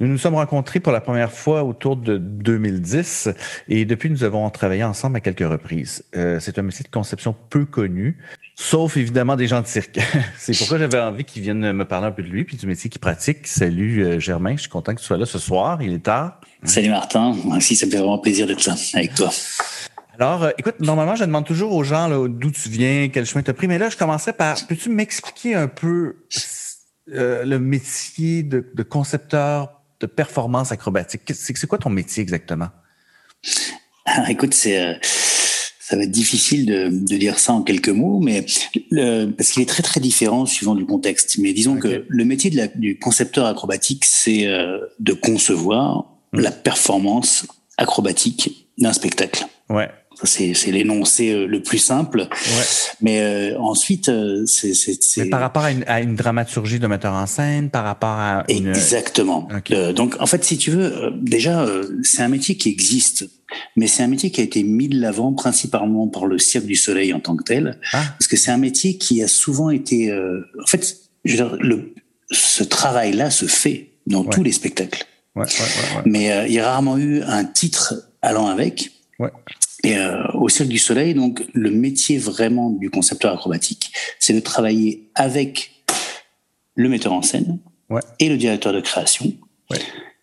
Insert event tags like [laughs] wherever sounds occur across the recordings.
Nous nous sommes rencontrés pour la première fois autour de 2010 et depuis nous avons travaillé ensemble à quelques reprises. Euh, c'est un métier de conception peu connu, sauf évidemment des gens de cirque. [laughs] c'est pourquoi j'avais envie qu'ils viennent me parler un peu de lui puis du métier qu'il pratique. Salut euh, Germain, je suis content que tu sois là ce soir. Il est tard. Salut Martin, moi aussi ça me fait vraiment plaisir d'être là avec toi. Alors, euh, écoute, normalement, je demande toujours aux gens d'où tu viens, quel chemin tu as pris, mais là, je commencerai par, peux-tu m'expliquer un peu le métier de, de concepteur de performance acrobatique. C'est quoi ton métier exactement? Ah, écoute, c'est euh, ça va être difficile de, de, dire ça en quelques mots, mais le, parce qu'il est très très différent suivant du contexte. Mais disons que le métier de la, du concepteur acrobatique, c'est euh, de concevoir mmh. la performance acrobatique d'un spectacle. Ouais c'est l'énoncé euh, le plus simple. Ouais. Mais euh, ensuite, euh, c'est par rapport à une, à une, dramaturgie de metteur en scène, par rapport à une... exactement. donc en fait, si tu veux, déjà c'est un métier qui existe, mais c'est un métier qui a été mis de l'avant principalement par le Cirque du Soleil en tant que tel, ah. parce que c'est un métier qui a souvent été, en fait, je veux dire, le, ce travail-là se fait dans tous les spectacles. Mais il y a rarement eu un titre allant avec. Et euh, au Cirque du Soleil, donc le métier vraiment du concepteur acrobatique, c'est de travailler avec le metteur en scène ouais. et le directeur de création. Ouais.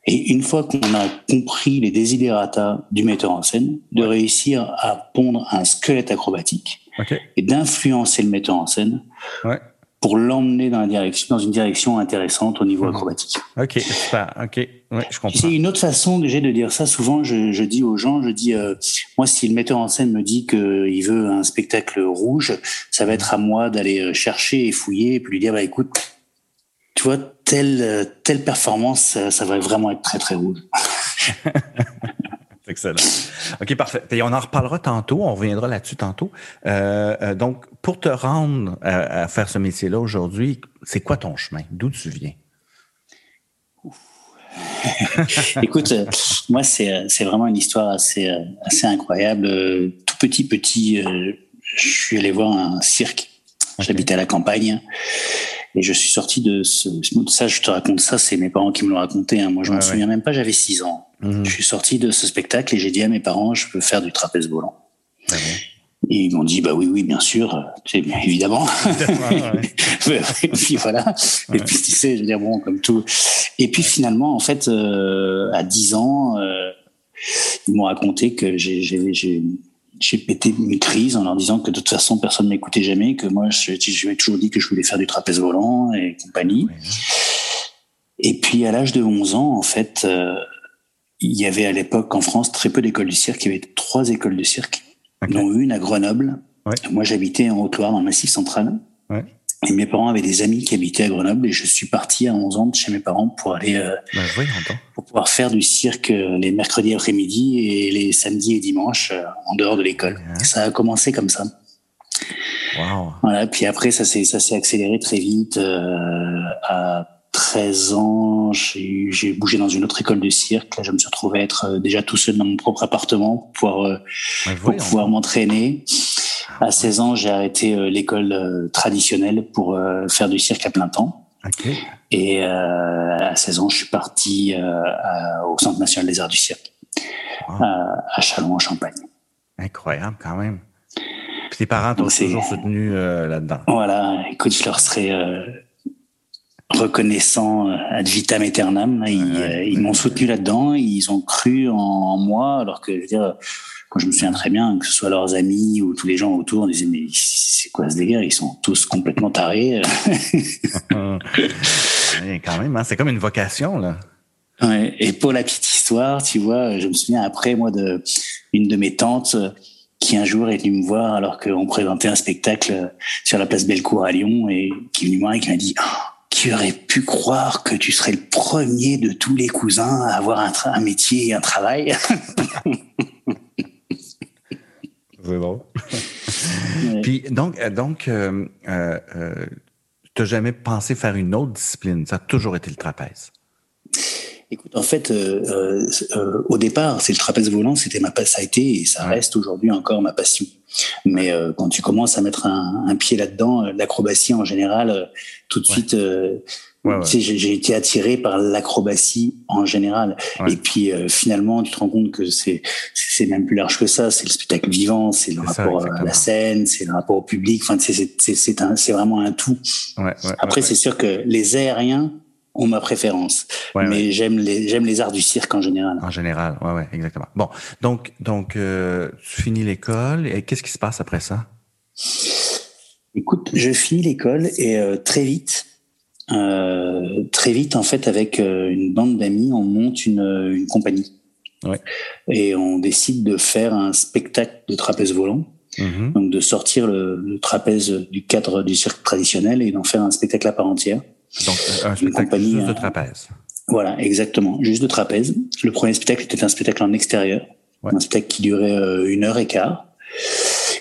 Et une fois qu'on a compris les desiderata du metteur en scène, de réussir à pondre un squelette acrobatique okay. et d'influencer le metteur en scène ouais pour l'emmener dans la direction, dans une direction intéressante au niveau mmh. acrobatique. Ok. Ok, ouais, je comprends. C'est une autre façon que j'ai de dire ça. Souvent, je, je dis aux gens, je dis, euh, moi, si le metteur en scène me dit qu'il veut un spectacle rouge, ça va être à moi d'aller euh, chercher et fouiller et puis lui dire, bah écoute, tu vois, telle euh, telle performance, ça, ça va vraiment être très très rouge. [laughs] Excellent. OK, parfait. Et on en reparlera tantôt, on reviendra là-dessus tantôt. Euh, euh, donc, pour te rendre à, faire ce métier-là aujourd'hui, c'est quoi ton chemin? D'où tu viens? [laughs] Écoute, euh, moi, c'est, vraiment une histoire assez, assez incroyable. Tout petit, petit, je suis allé voir un cirque. J'habitais à la campagne. Et je suis sorti de ce, ça, je te raconte ça, c'est mes parents qui me l'ont raconté. Hein. Moi, je m'en souviens même pas, j'avais 6 ans. Mhm. Je suis sorti de ce spectacle et j'ai dit à mes parents, je peux faire du trapèze volant. Ah et ils m'ont dit, bah oui, oui, bien sûr, bien évidemment. [laughs] et [laughs] puis voilà. Et puis tu sais, je veux dire, bon, comme tout. Et puis finalement, en fait, euh, à 10 ans, euh, ils m'ont raconté que j'ai j'ai pété une crise en leur disant que de toute façon personne m'écoutait jamais, que moi je, je toujours dit que je voulais faire du trapèze volant et compagnie. Et puis à l'âge de 11 ans, en fait, euh, il y avait à l'époque en France très peu d'écoles de cirque. Il y avait trois écoles de cirque, dont une à Grenoble. Moi j'habitais en Haute-Loire, dans le Massif central. Ouais. Et mes parents avaient des amis qui habitaient à Grenoble et je suis parti à 11 ans de chez mes parents pour aller euh, bah, pour pouvoir faire du cirque euh, les mercredis après-midi et les samedis et dimanches euh, en dehors de l'école. Ça a commencé comme ça. Wow. Voilà, puis après ça s'est ça s'est accéléré très vite euh, à 13 ans, j'ai bougé dans une autre école de cirque. Là, je me suis retrouvé à être déjà tout seul dans mon propre appartement pour pouvoir, pour pouvoir m'entraîner. À 16 ans, j'ai arrêté euh, l'école euh, traditionnelle pour euh, faire du cirque à plein temps. Et à 16 ans, je suis parti au Centre national des arts du cirque, à Chalon en Champagne. Incroyable quand même. Puis tes parents t'ont toujours soutenu là-dedans. Voilà, écoute, je leur serais reconnaissant ad vitam aeternam. Ils, ils m'ont soutenu là-dedans, ils ont cru en, moi, alors que je veux dire je me souviens très bien, que ce soit leurs amis ou tous les gens autour, on disait mais c'est quoi ce délire? Ils sont tous complètement tarés. [laughs] quand même, hein, c'est comme une vocation là. et pour la petite histoire, tu vois, je me souviens après moi de une de mes tantes qui un jour est venu me voir alors qu'on présentait un spectacle sur la place Bellecour à Lyon et qui est venu me voir et qui m'a dit oh, Qui aurait pu croire que tu serais le premier de tous les cousins à avoir un, un métier et un travail [laughs] C'est bon. Puis donc, euh, donc euh, euh, euh tu n'as jamais pensé faire une autre discipline? Ça a toujours été le trapèze. Écoute, en fait, au départ, c'est le trapèze volant, c'était ma ça a été et ça reste aujourd'hui encore ma passion. Mais euh, quand tu commences à mettre un, un pied là-dedans, euh, l'acrobatie en général, euh, tout de suite, euh, ouais, tu sais, j'ai été attiré par l'acrobatie en général. Et puis finalement, tu te rends compte que c'est c'est même plus large que ça. C'est le spectacle vivant, c'est le rapport à la scène, c'est le rapport au public. Enfin, c'est c'est c'est vraiment un tout. Après, c'est sûr que les aériens ont ma préférence. mais j'aime les j'aime les arts du cirque en général. En général, ouais, ouais, exactement. Bon, donc donc euh, tu finis l'école et qu'est-ce qui se passe après ça? Écoute, je finis l'école et euh, très vite, euh, très vite en fait avec euh, une bande d'amis, on monte une, une compagnie. Ouais. Et on décide de faire un spectacle de trapèze volant. Mm-hmm. Donc de sortir le, le, trapèze du cadre du cirque traditionnel et d'en faire un spectacle à part entière. Donc, un spectacle juste de euh, trapèze. Voilà, exactement. Juste de trapèze. Le premier spectacle était un spectacle en extérieur. Ouais. Un spectacle qui durait euh, une heure et quart.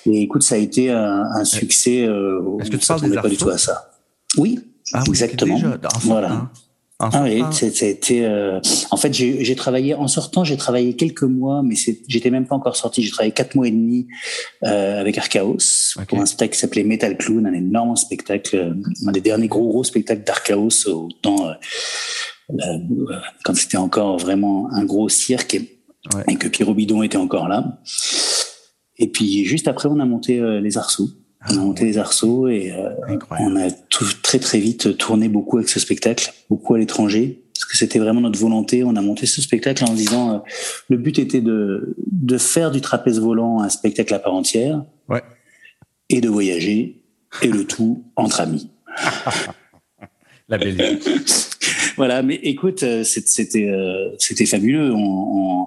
Et écoute, ça a été un, un succès. Euh, Est-ce que tu parles des pas du tout à ça Oui, ah, exactement. Déjà, voilà. En ah oui, c'était. Euh, en fait, j'ai travaillé en sortant, j'ai travaillé quelques mois, mais j'étais même pas encore sorti. J'ai travaillé quatre mois et demi euh, avec Archaos okay. pour un spectacle qui s'appelait Metal Clown, un énorme spectacle, euh, un des derniers gros gros spectacles d'Archaos au temps euh, quand c'était encore vraiment un gros cirque et, ouais. et que Pierrot Bidon était encore là. Et puis juste après, on a monté les Arceaux. On a monté les arceaux et euh, on a tout, très très vite tourné beaucoup avec ce spectacle, beaucoup à l'étranger, parce que c'était vraiment notre volonté. On a monté ce spectacle en disant euh, le but était de de faire du trapèze volant un spectacle à part entière, ouais. et de voyager et le tout entre amis. [laughs] La belle [laughs] voilà, mais écoute, euh, c'était euh, c'était fabuleux. On, on,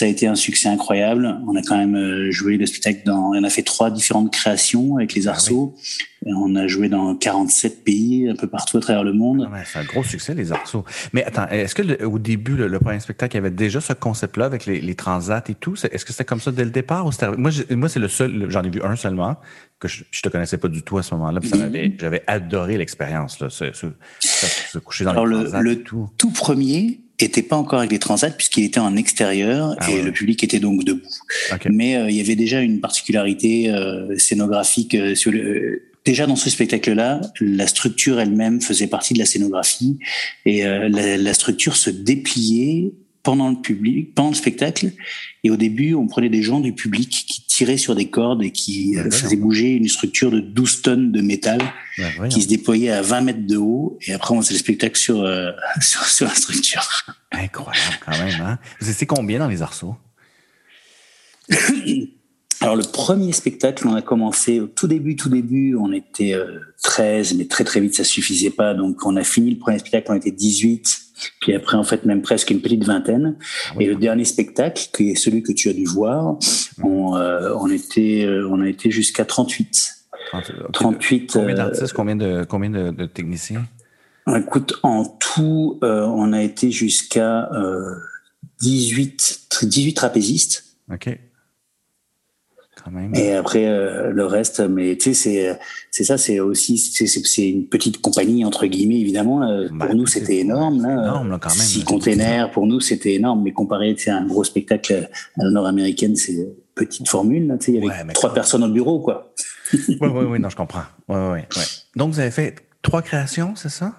ça a été un succès incroyable. On a quand même euh, joué le spectacle dans. On a fait trois différentes créations avec les arceaux. Ah oui. On a joué dans 47 pays, un peu partout à travers le monde. Ah ouais, c'est un gros succès, les arceaux. Mais attends, est-ce que le, au début, le, le, premier spectacle, il y avait déjà ce concept-là avec les, les transats et tout? Est-ce que c'était comme ça dès le départ? Ou moi, moi c'est le seul, j'en ai vu un seulement, que je, je te connaissais pas du tout à ce moment-là. Mm-hmm. J'avais adoré l'expérience, se, se, se, coucher dans Alors les transats. Le, le tout. tout premier était pas encore avec les transats puisqu'il était en extérieur ah et ouais. le public était donc debout. Okay. Mais euh, il y avait déjà une particularité euh, scénographique euh, sur le. Déjà dans ce spectacle-là, la structure elle-même faisait partie de la scénographie et la, la, structure se dépliait pendant le public, pendant le spectacle. Et au début, on prenait des gens du public qui tiraient sur des cordes et qui euh, faisaient bouger une structure de 12 tonnes de métal ouais, qui se déployait à 20 mètres de haut. Et après, on faisait le spectacle sur, euh, [laughs] sur, sur, la structure. Incroyable quand même. Hein? Vous étiez combien dans les arceaux? [coughs] Alors le premier spectacle, on a commencé au tout début, tout début, on était euh, 13, mais très très vite ça suffisait pas. Donc on a fini le premier spectacle, on était 18. Puis après, en fait, même presque une petite vingtaine. Oui. Et le dernier spectacle, qui est celui que tu as dû voir, on, euh, on était, euh, on a été jusqu'à 38. 30, okay. 38. Combien d'artistes, combien de, combien de, de, techniciens? Écoute, en tout, euh, on a été jusqu'à 18, 18 trapézistes. OK. Quand même. Et après euh, le reste, mais tu sais, c'est ça, c'est aussi c'est une petite compagnie entre guillemets évidemment. Euh, bah, pour nous, c'était énorme là. Énorme là, quand même. Six containers pour nous, c'était énorme, mais comparé à un gros spectacle à la nord-américaine, c'est petite formule. Là, tu sais, il y avait ouais, trois personnes au bureau, quoi. oui, oui, oui, non, je comprends. Ouais, ouais, ouais. Donc vous avez fait trois créations, c'est ça?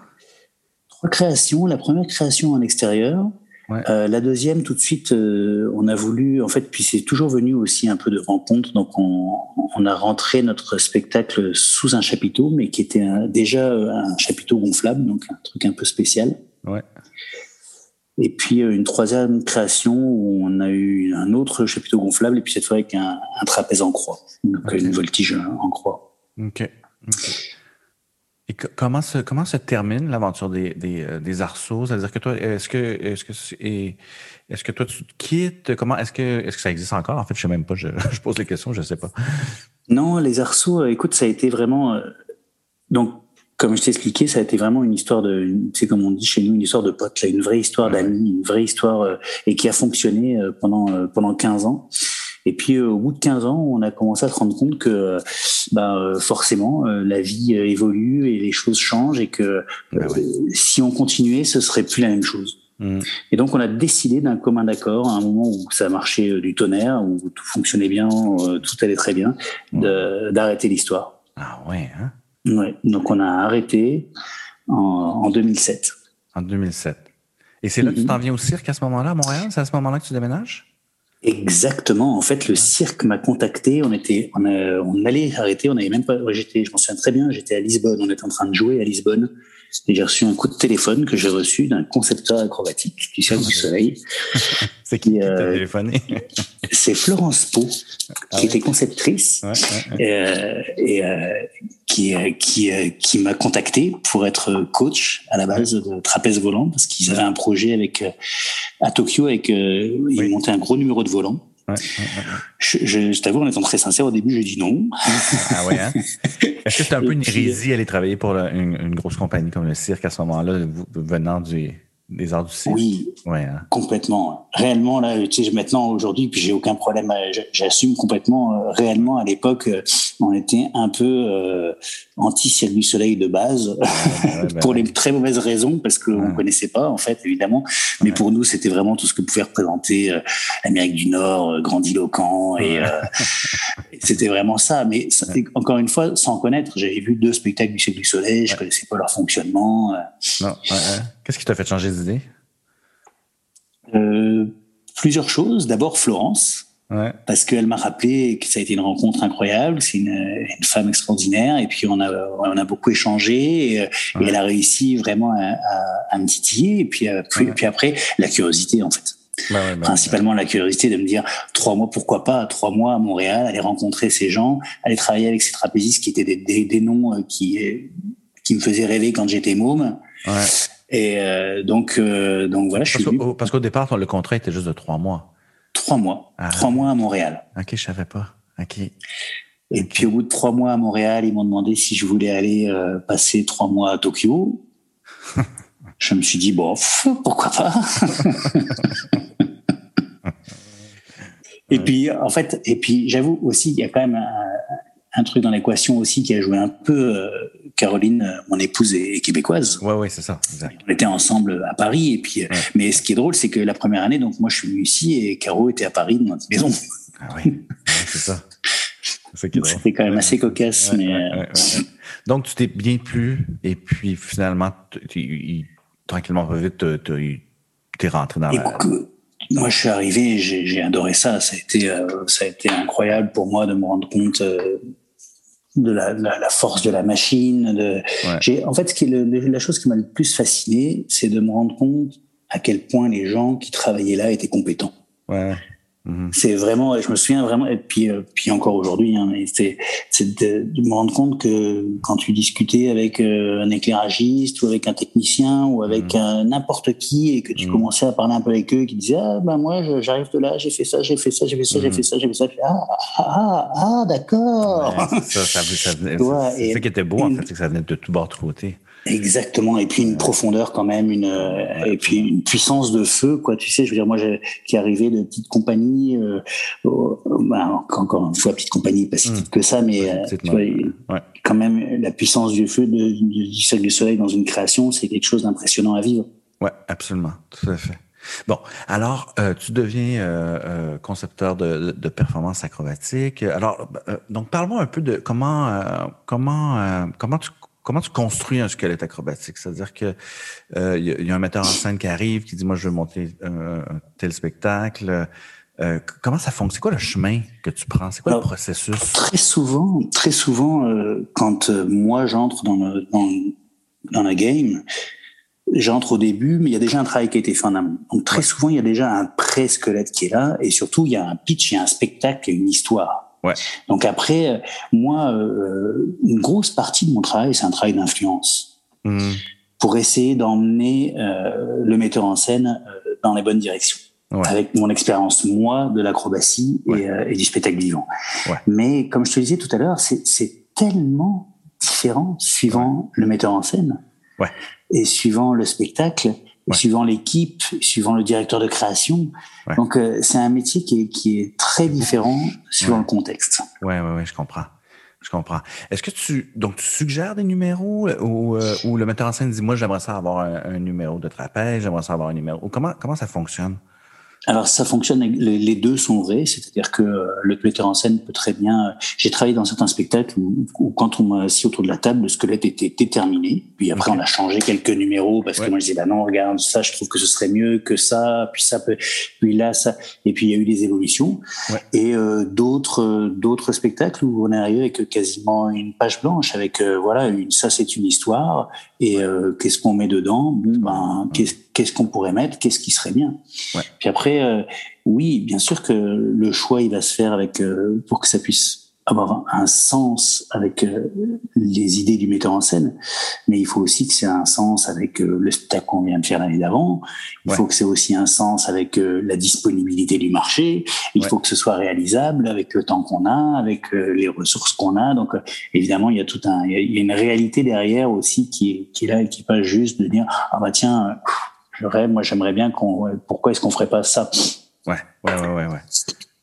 Trois créations. La première création en extérieur. Ouais. Euh, la deuxième, tout de suite, euh, on a voulu, en fait, puis c'est toujours venu aussi un peu de rencontre, donc on, on, a rentré notre spectacle sous un chapiteau, mais qui était un, déjà un chapiteau gonflable, donc un truc un peu spécial. Ouais. Et puis euh, une troisième création où on a eu un autre chapiteau gonflable, et puis cette fois avec un, un trapèze en croix, donc okay. une voltige en croix. Ok. okay. Et comment se, comment se termine l'aventure des, des, euh, des arceaux? C'est-à-dire que toi, est-ce que, est-ce que, est-ce que toi, tu te quittes? Comment, est-ce que, est-ce que ça existe encore? En fait, je sais même pas. Je, [laughs] pose les questions, je sais pas. Non, les arceaux, euh, écoute, ça a été vraiment, euh, donc, comme je t'ai expliqué, ça a été vraiment une histoire de, c'est comme on dit chez nous, une histoire de potes, là, une vraie histoire d'amis, une vraie histoire, et qui a fonctionné pendant, pendant 15 ans. Et puis au bout de 15 ans, on a commencé à se rendre compte que bah, forcément la vie évolue et les choses changent et que bah si on continuait, ce serait plus la même chose. Mmh. Et donc on a décidé d'un commun d'accord à un moment où ça marchait du tonnerre, où tout fonctionnait bien, tout allait très bien, mmh. d'arrêter l'histoire. Ah ouais. Hein ouais. Donc on a arrêté en, en 2007. En 2007. Et c'est là que tu mmh. t'en viens au cirque à ce moment-là, à Montréal? C'est à ce moment-là que tu déménages? Exactement. En fait, le cirque m'a contacté. On était, on, on allait arrêter. On avait même pas. J'étais, je m'en souviens très bien. J'étais à Lisbonne. On était en train de jouer à Lisbonne. Et j'ai reçu un coup de téléphone que j'ai reçu d'un concepteur acrobatique du Cirque du Soleil. [laughs] C'est qui qui euh, téléphoné? C'est Florence Pau, ah qui était conceptrice ouais, ouais, euh, et euh, qui euh, qui euh, qui m'a contacté pour être coach à la base de trapèze volant parce qu'ils avaient un projet avec à Tokyo avec ils montaient un gros numéro de volant. Je, je, je t'avoue, en étant très sincère, au début, j'ai dit non. Ah ouais, hein? [laughs] Est-ce que c'était un peu une hérésie aller travailler pour une, une, grosse compagnie comme le cirque à ce moment-là, venant du, des arts du cirque. Oui, ouais, hein. complètement. Réellement, là, tu sais, maintenant, aujourd'hui, puis j'ai aucun problème, j'assume complètement. Euh, réellement, à l'époque, euh, on était un peu euh, anti-ciel du soleil de base, [laughs] pour les très mauvaises raisons, parce qu'on ne connaissait pas, en fait, évidemment. Mais pour nous, c'était vraiment tout ce que pouvait représenter l'Amérique du Nord, grandiloquent, et c'était vraiment ça. Mais encore une fois, sans connaître, j'avais vu deux spectacles du ciel du soleil, je connaissais pas leur fonctionnement. Non, Qu'est-ce qui t'a fait changer d'idée? Euh, Plusieurs choses. D'abord Florence. Parce qu'elle m'a rappelé que ça a été une rencontre incroyable. C'est une, femme extraordinaire. Et puis, on a, on a beaucoup échangé. Et, elle a réussi vraiment à, me titiller. Et puis, euh, puis, après, la curiosité, en fait. Principalement la curiosité de me dire trois mois, pourquoi pas trois mois à Montréal, aller rencontrer ces gens, aller travailler avec ces trapézistes qui étaient des, des, noms euh, qui, qui me faisaient rêver quand j'étais môme. Ouais. Et euh, donc, euh, donc voilà, je parce suis. parce qu'au départ, le contrat était juste de trois mois. Trois mois. Ah. Trois mois à Montréal. Ok, je savais pas. Ok. Et puis au bout de trois mois à Montréal, ils m'ont demandé si je voulais aller euh, passer trois mois à Tokyo. [laughs] je me suis dit bon, pourquoi pas? [laughs] et puis en fait, et puis j'avoue aussi, il y a quand même un, un truc dans l'équation aussi qui a joué un peu. Euh, Caroline, euh, mon épouse, est, québécoise. Ouais, ouais, c'est ça. On était ensemble à Paris. Et puis, euh, mais ce qui est drôle, c'est que la première année, donc moi, je suis venu ici et Caro était à Paris dans notre maison. Ah oui, [laughs] c'est ça. C'était quand même assez cocasse. mais, Donc, tu t'es bien plu et puis finalement, tranquillement, vite, tu es rentré dans la. Moi, je suis arrivé, j'ai adoré ça. Ça a été, ça a été incroyable pour moi de me rendre compte de la, la, la, force de la machine. De... J'ai, en fait, ce qui est le, la chose qui m'a le plus fasciné, c'est de me rendre compte à quel point les gens qui travaillaient là étaient compétents. Ouais. Mhm. C'est vraiment, je me souviens vraiment, et puis, euh, puis encore aujourd'hui, hein, c'est, de, de, me rendre compte que quand tu discutais avec euh, un éclairagiste ou avec un technicien ou avec mhm. n'importe qui et que tu mhm. commençais à parler un peu avec eux, qui disaient ah ben moi j'arrive de là, j'ai fait ça, j'ai fait ça, j'ai fait ça, j'ai fait ça, j'ai fait ça, ah ah ah, ah d'accord. ça, ça, ça, [laughs] c'est ça qui était beau en fait, c'est que ça venait de tout bord de côté. Exactement, et puis une profondeur quand même, une et puis une puissance de feu, quoi. Tu sais, je veux dire, moi, qui arrivais de petites compagnies, euh, bah, encore une fois, petite compagnie, pas si mmh. petite que ça, mais euh, tu vois, quand même, la puissance du feu de, du cercle du soleil dans une création, c'est quelque chose d'impressionnant à vivre. Ouais, absolument, tout à fait. Bon, alors euh, tu deviens euh, euh, concepteur de, de, performance acrobatique. Alors, euh, donc parle-moi un peu de comment euh, comment comment tu comment tu construis un squelette acrobatique? C'est-à-dire que il euh, y, y, a un metteur en scène qui arrive, qui dit Moi, je veux monter un, tel spectacle. Euh, comment ça fonctionne? C'est quoi le chemin que tu prends? C'est quoi le processus? Très souvent, très souvent, euh, quand euh, moi j'entre dans, le, dans, dans la game, j'entre au début, mais il y a déjà un travail qui a été fait en amont. Donc très souvent, il y a déjà un pré-squelette qui est là, et surtout, il y a un pitch, il y a un spectacle, il y a une histoire. Ouais. Donc après, moi, euh, une grosse partie de mon travail, c'est un travail d'influence mmh. pour essayer d'emmener euh, le metteur en scène euh, dans les bonnes directions. Avec mon expérience, moi, de l'acrobatie et, euh, et, du spectacle vivant. Mais comme je te disais tout à l'heure, c'est tellement différent suivant le metteur en scène et suivant le spectacle suivant l'équipe, suivant le directeur de création. Donc, euh, c'est un métier qui est, qui est, très différent suivant le contexte. Ouais, ouais, ouais, je comprends. Je comprends. Est-ce que tu donc tu suggères des numéros ou, euh, ou le metteur en scène dit moi j'aimerais ça avoir un, un, numéro de trapèze, j'aimerais ça avoir un numéro. Comment comment ça fonctionne? Alors ça fonctionne, les deux sont vrais, c'est-à-dire que euh, le metteur en scène peut très bien. Euh, j'ai travaillé dans certains spectacles où, quand on m'a assis autour de la table, le squelette était déterminé. Puis après on a changé quelques numéros parce que moi je disais bah non regarde ça, je trouve que ce serait mieux que ça, puis ça peut, puis là ça, et puis il y a eu des évolutions. Et euh, d'autres d'autres spectacles où on est arrivé avec quasiment une page blanche avec voilà une ça c'est une histoire et qu'est-ce qu'on met dedans? Ben qu'est-ce qu'est-ce qu'on pourrait mettre, qu'est-ce qui serait bien? Ouais. Puis après, euh, oui, bien sûr que le choix, il va se faire avec euh, pour que ça puisse avoir un sens avec euh, les idées du metteur en scène, mais il faut aussi que c'est un sens avec le spectacle qu'on vient de faire l'année d'avant. Il faut que c'est aussi un sens avec la disponibilité du marché. Il faut que ce soit réalisable avec le temps qu'on a, avec les ressources qu'on a. Donc évidemment, il y a tout un, il y a une réalité derrière aussi qui est, qui est là et qui pas juste de dire ah bah tiens moi, j'aimerais bien qu'on. Pourquoi est-ce qu'on ferait pas ça? Ouais, ouais, ouais, ouais, ouais.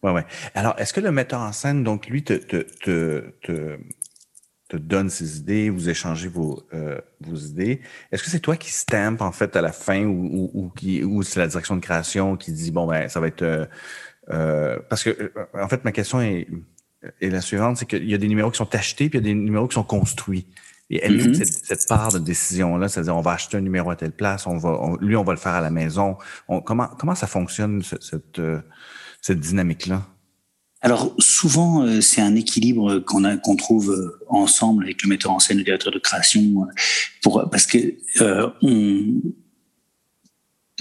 Ouais, ouais. Alors, est-ce que le metteur en scène, donc, lui, te, te, te, te, donne ses idées, vous échangez vos, euh, vos idées? Est-ce que c'est toi qui stamp, en fait, à la fin, ou, ou, qui, ou c'est la direction de création qui dit, bon, ben, ça va être. Euh, euh parce que, en fait, ma question est, est la suivante, c'est qu'il y a des numéros qui sont achetés, puis il y a des numéros qui sont construits. Et elle mm cette, part de décision-là, c'est-à-dire on va acheter un numéro à telle place, on va, lui, on va le faire à la maison. comment, comment ça fonctionne, cette, cette dynamique-là? Alors souvent, euh, c'est un équilibre qu'on a qu'on trouve euh, ensemble avec le metteur en scène, le directeur de création, pour parce que on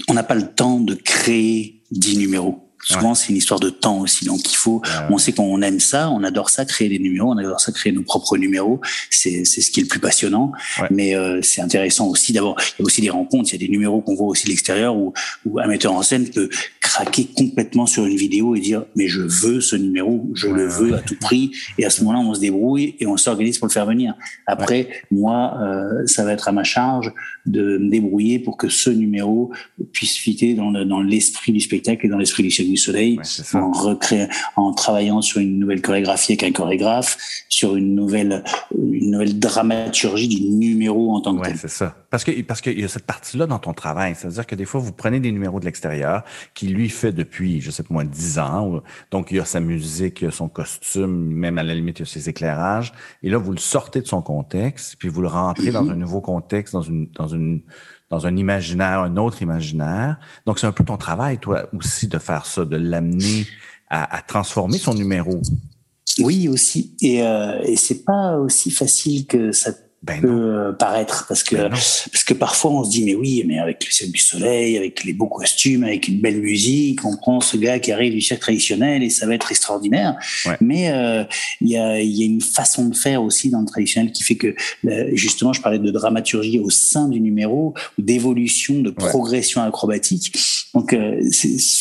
on n'a pas le temps de créer dix numéros. Souvent, c'est une histoire de temps aussi. Donc, il faut, on sait qu'on aime ça, on adore ça, créer des numéros, on adore ça, créer nos propres numéros. C'est, c'est ce qui est le plus passionnant. Mais euh, c'est intéressant aussi d'abord. Il y a aussi des rencontres. Il y a des numéros qu'on voit aussi de l'extérieur où, où un metteur en scène peut craquer complètement sur une vidéo et dire mais je veux ce numéro, je le veux à tout prix. Et à ce moment-là, on se débrouille et on s'organise pour le faire venir. Après, moi, euh, ça va être à ma charge de me débrouiller pour que ce numéro puisse fitter dans, dans l'esprit du spectacle et dans l'esprit du du Soleil, en, recréant, en travaillant sur une nouvelle chorégraphie avec un chorégraphe, sur une nouvelle, une nouvelle dramaturgie du numéro en tant que ouais, c'est ça. Parce que parce qu'il y a cette partie-là dans ton travail, c'est-à-dire que des fois vous prenez des numéros de l'extérieur qui lui fait depuis, je sais pas moi, dix ans. Donc il y a sa musique, il y a son costume, même à la limite il y a ses éclairages. Et là vous le sortez de son contexte, puis vous le rentrez dans mm-hmm. un nouveau contexte, dans une dans une dans un imaginaire, un autre imaginaire. Donc, c'est un peu ton travail, toi, aussi, de faire ça, de l'amener à, transformer son numéro. Oui, aussi. Et, euh, et c'est pas aussi facile que ça ben peut euh, paraître parce que ben parce que parfois on se dit mais oui mais avec le ciel du soleil avec les beaux costumes avec une belle musique on prend ce gars qui arrive du cirque traditionnel et ça va être extraordinaire. Mais euh, il y a il y a une façon de faire aussi dans le traditionnel qui fait que justement je parlais de dramaturgie au sein du numéro d'évolution de progression acrobatique. Donc euh,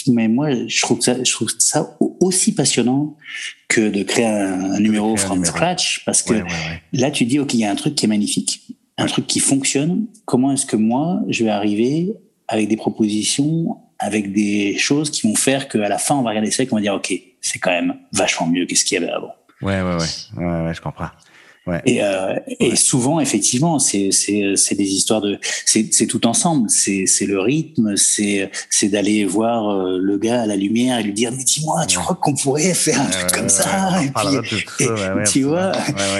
mais moi je trouve ça je trouve ça aussi passionnant que de créer un, numéro from scratch parce que là tu dis ok il y a un truc qui est magnifique un truc qui fonctionne. Comment est-ce que moi je vais arriver avec des propositions avec des choses qui vont faire qu'à la fin on va regarder ça et qu'on va dire ok c'est quand même vachement mieux que ce qu'il y avait avant. Ouais ouais ouais. Ouais, ouais je comprends et, euh, et souvent, effectivement, c'est c'est des histoires de c'est tout ensemble. C'est c'est le rythme, c'est c'est d'aller voir euh, le gars à la lumière et lui dire mais dis-moi, tu crois qu'on pourrait faire un truc comme ça Et puis tu vois.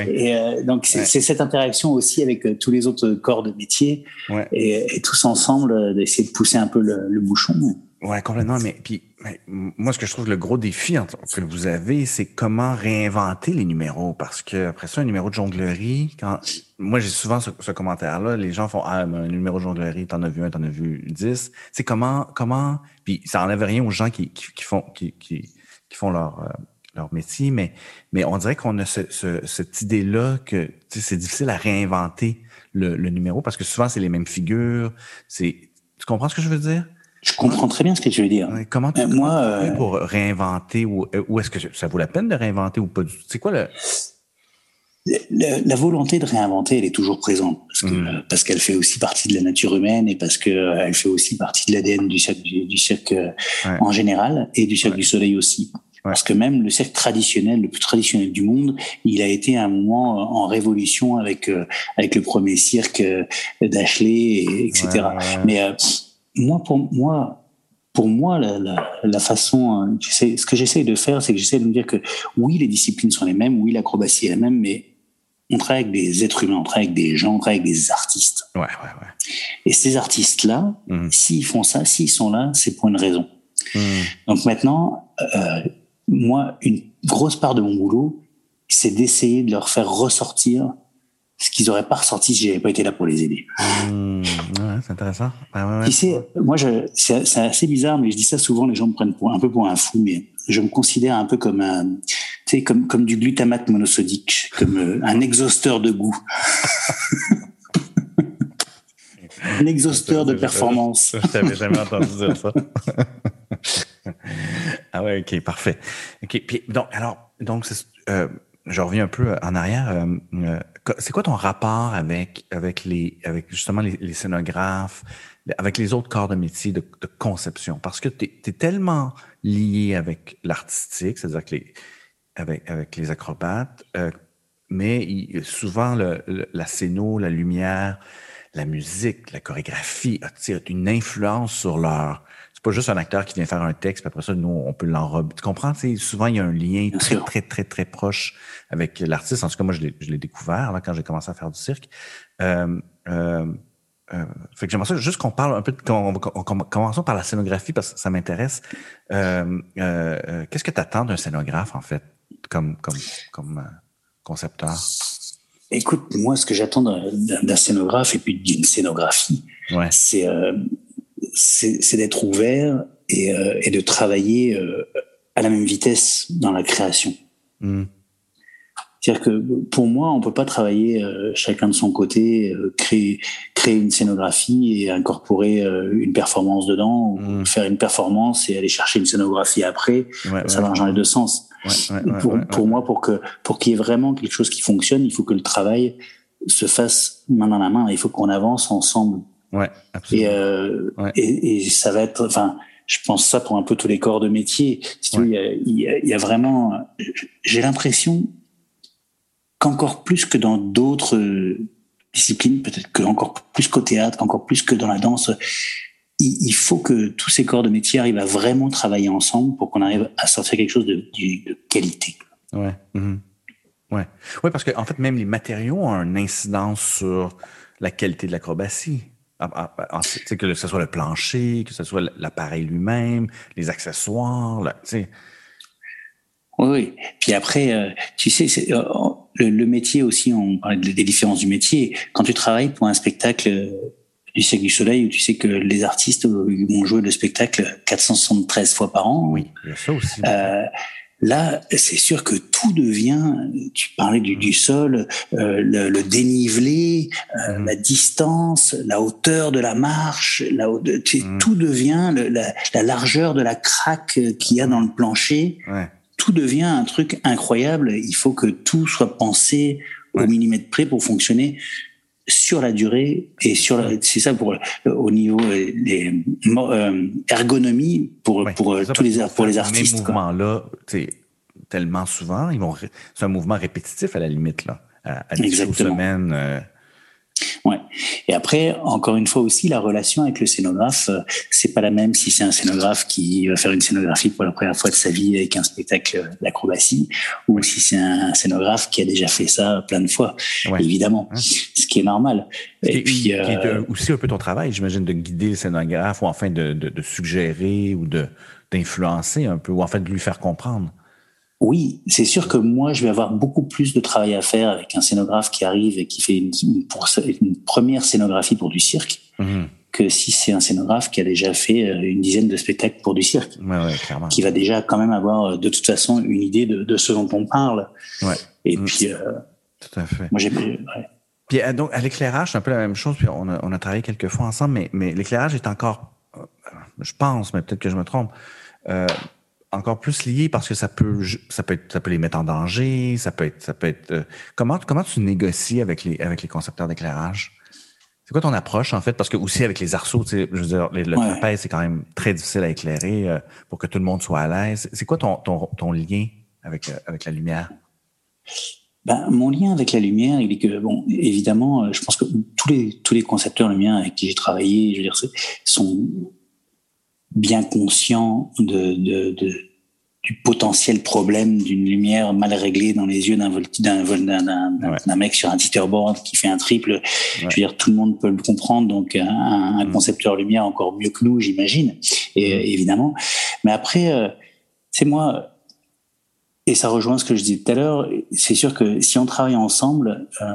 Et euh, donc c'est cette interaction aussi avec euh, tous les autres corps de métier et, et, tous ensemble d'essayer de pousser un peu le, le bouchon. Ouais, complètement. Mais puis, moi, ce que je trouve le gros défi que vous avez, c'est comment réinventer les numéros. Parce que après ça, un numéro de jonglerie, quand moi j'ai souvent ce, commentaire-là, les gens font Ah, un numéro de jonglerie, t'en as vu un, t'en as vu dix. C'est comment, comment. Puis ça enlève rien aux gens qui, qui, font qui, qui, font leur, euh, leur métier, mais, mais on dirait qu'on a cette idée-là que c'est difficile à réinventer le, numéro parce que souvent, c'est les mêmes figures. C'est, tu comprends ce que je veux dire? Je comprends très bien ce que tu veux dire. Comment tu, moi, euh, pour réinventer ou, ou est-ce que ça vaut la peine de réinventer ou pas du tout? C'est quoi le? La, volonté de réinventer, elle est toujours présente parce que mmh. parce qu'elle fait aussi partie de la nature humaine et parce que euh, elle fait aussi partie de l'ADN du cirque du, euh, en général et du cirque du soleil aussi. Parce que même le cirque traditionnel, le plus traditionnel du monde, il a été un moment en révolution avec euh, avec le premier cirque d'Ashley, etc. Mais moi, pour moi, pour moi, la, la, la façon, ce que j'essaie de faire, c'est que j'essaie de me dire que oui, les disciplines sont les mêmes, oui, l'acrobatie est la même, mais on travaille avec des êtres humains, on travaille avec des gens, on travaille avec des artistes. Ouais, ouais, ouais. Et ces artistes-là, mmh. s'ils font ça, s'ils sont là, c'est pour une raison. Mmh. Donc maintenant, euh, moi, une grosse part de mon boulot, c'est d'essayer de leur faire ressortir ce qu'ils n'auraient pas ressorti si j'avais pas été là pour les aider. Mmh. Ouais, c'est intéressant. tu sais, moi, c'est assez bizarre, mais je dis ça souvent, les gens me prennent pour, un peu pour un fou, mais je me considère un peu comme un, tu sais, comme, comme du glutamate monosodique, comme euh, un exhausteur de goût. [laughs] un exhausteur de performance. Je t'avais jamais entendu dire ça. [laughs] ah ouais, ok, parfait. Ok, puis donc alors donc euh, je reviens un peu en arrière. Euh, c'est quoi ton rapport avec avec les avec justement les, scénographes, avec les autres corps de métier de, conception? Parce que tu es, tellement lié avec l'artistique, c'est-à-dire avec, avec les acrobates, euh, mais souvent la scéno, la lumière, la musique, la chorégraphie a une influence sur leur. C'est pas juste un acteur qui vient faire un texte, puis après ça, nous, on peut l'enrober. Tu comprends? souvent, il y a un lien très, très, très, très proche avec l'artiste. En tout cas, moi, je l'ai découvert là, quand j'ai commencé à faire du cirque. Euh, euh, euh, fait que j'aimerais ça juste qu'on parle un peu, qu'on, commençons par la scénographie parce que ça m'intéresse. Qu'est-ce que tu attends d'un scénographe en fait? comme, comme, comme concepteur? Écoute, moi, ce que j'attends d'un scénographe et puis d'une scénographie, ouais. c'est c'est d'être ouvert et, euh, et, de travailler euh, à la même vitesse dans la création. Mm. C'est-à-dire que pour moi, on peut pas travailler euh, chacun de son côté, créer créer une scénographie et incorporer une performance dedans, ou mm. faire une performance et aller chercher une scénographie après. Ouais, ça va dans les deux sens pour, pour moi, pour que pour qu'il y ait vraiment quelque chose qui fonctionne, il faut que le travail se fasse main dans la main. Il faut qu'on avance ensemble. Ouais, absolument. Et, euh, et, et, ça va être, enfin, je pense ça pour un peu tous les corps de métier. il, y a, il, y a, vraiment, j'ai l'impression qu'encore plus que dans d'autres disciplines, peut-être que encore plus qu'au théâtre, encore plus que dans la danse, il, faut que tous ces corps de métier arrivent à vraiment travailler ensemble pour qu'on arrive à sortir quelque chose de, de qualité. Ouais. Mm-hmm. Ouais. Ouais, parce que en fait, même les matériaux ont une incidence sur la qualité de l'acrobatie. Ah, ah, ah, que ce soit le plancher, que ce soit l'appareil lui-même, les accessoires, là, tu sais. Oui, oui. Puis après, euh, tu sais, euh, le, le, métier aussi, on parlait des différences du métier. Quand tu travailles pour un spectacle du siècle du soleil où tu sais que les artistes vont jouer le spectacle 473 fois par an. Oui, ça aussi. Euh, là, c'est sûr que tout devient. Tu parlais du, du sol, euh, le, le, dénivelé, euh, mhm. la distance, la hauteur de la marche, la, tu, mhm. tout devient le, la, la, largeur de la craque qu'il y a dans le plancher. Ouais. Tout devient un truc incroyable. Il faut que tout soit pensé au millimètre près pour fonctionner sur la durée et sur c'est ça pour au niveau euh, des euh, ergonomie pour pour euh, tous les pour les artistes. Ces mouvements là, tellement souvent, ils vont c'est un mouvement répétitif à la limite là, à, à semaines. Euh, Ouais. Et après, encore une fois aussi, la relation avec le scénographe, euh, c'est pas la même si c'est un scénographe qui va faire une scénographie pour la première fois de sa vie avec un spectacle d'acrobatie, ou si c'est un scénographe qui a déjà fait ça plein de fois, évidemment, ce qui est normal. Et, puis, euh, aussi un peu ton travail, j'imagine, de guider le scénographe ou enfin de, de, de suggérer ou de d'influencer un peu, ou en fait de lui faire comprendre. Oui, c'est sûr que moi, je vais avoir beaucoup plus de travail à faire avec un scénographe qui arrive et qui fait une, une, première scénographie pour du cirque mmh. que si c'est un scénographe qui a déjà fait une dizaine de spectacles pour du cirque, qui va déjà quand même avoir de toute façon une idée de, ce dont on parle. Et mm. puis, tout à fait. Moi, j'ai. Puis donc à l'éclairage, c'est un peu la même chose. Puis on a, on a travaillé quelques fois ensemble, mais, mais l'éclairage est encore, je pense, mais peut-être que je me trompe, euh, encore plus lié parce que ça peut, ça peut, être, ça peut les mettre en danger. Ça peut être, ça peut être. Euh, comment, comment tu négocies avec les, avec les concepteurs d'éclairage? C'est quoi ton approche en fait? Parce que aussi avec les arceaux, tu sais, je veux dire, le trapèze c'est quand même très difficile à éclairer euh, pour que tout le monde soit à l'aise. C'est quoi ton, ton, ton lien avec, avec la lumière? Ben, mon lien avec la lumière, il est que, bon, évidemment, je pense que tous les, tous les concepteurs lumière avec qui j'ai travaillé, je veux dire, sont bien conscient de, de, de, du potentiel problème d'une lumière mal réglée dans les yeux d'un d'un mec sur un titterboard qui fait un triple. Je veux dire, tout le monde peut le comprendre. Donc, un, un mm. concepteur lumière encore mieux que nous, j'imagine, et mm. évidemment. Mais après, euh, c'est moi. Et ça rejoint ce que je disais tout à l'heure. C'est sûr que si on travaille ensemble, euh,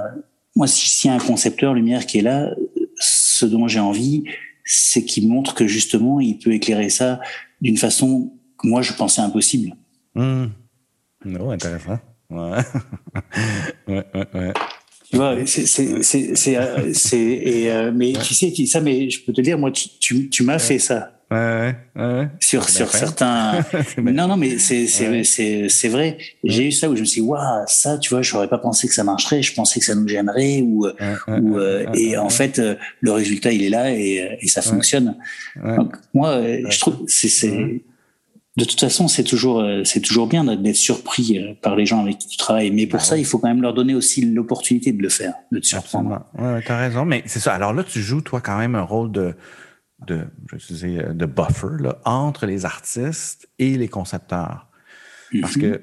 moi, s'il y a un concepteur lumière qui est là, ce dont j'ai envie, c'est qu'il montre que justement, il peut éclairer ça d'une façon que moi, je pensais impossible. Mmh. Oh, intéressant. Ouais. [laughs] ouais, ouais, ouais. Tu vois, c'est, c'est, c'est, c'est, euh, euh, mais tu sais, ça, mais je peux te dire, moi, tu, tu, tu m'as fait ça. Ouais, ouais, Sur, sur certains. [laughs] non, non, mais c'est, c'est, vrai. J'ai eu ça où je me suis dit, waouh, ça, tu vois, j'aurais pas pensé que ça marcherait. Je pensais que ça nous gênerait ou, ou, euh, et en fait, euh, le résultat, il est là et, et ça fonctionne. Donc, moi, je trouve, c'est, c'est, de toute façon, c'est toujours, euh, c'est toujours bien d'être surpris par les gens avec qui tu travailles. Mais pour bah ça, il faut quand même leur donner aussi l'opportunité de le faire, de te surprendre. Ouais, t'as raison. Mais c'est ça. Alors là, tu joues, toi, quand même un rôle de, de, je disais, de buffer là, entre les artistes et les concepteurs. Parce que,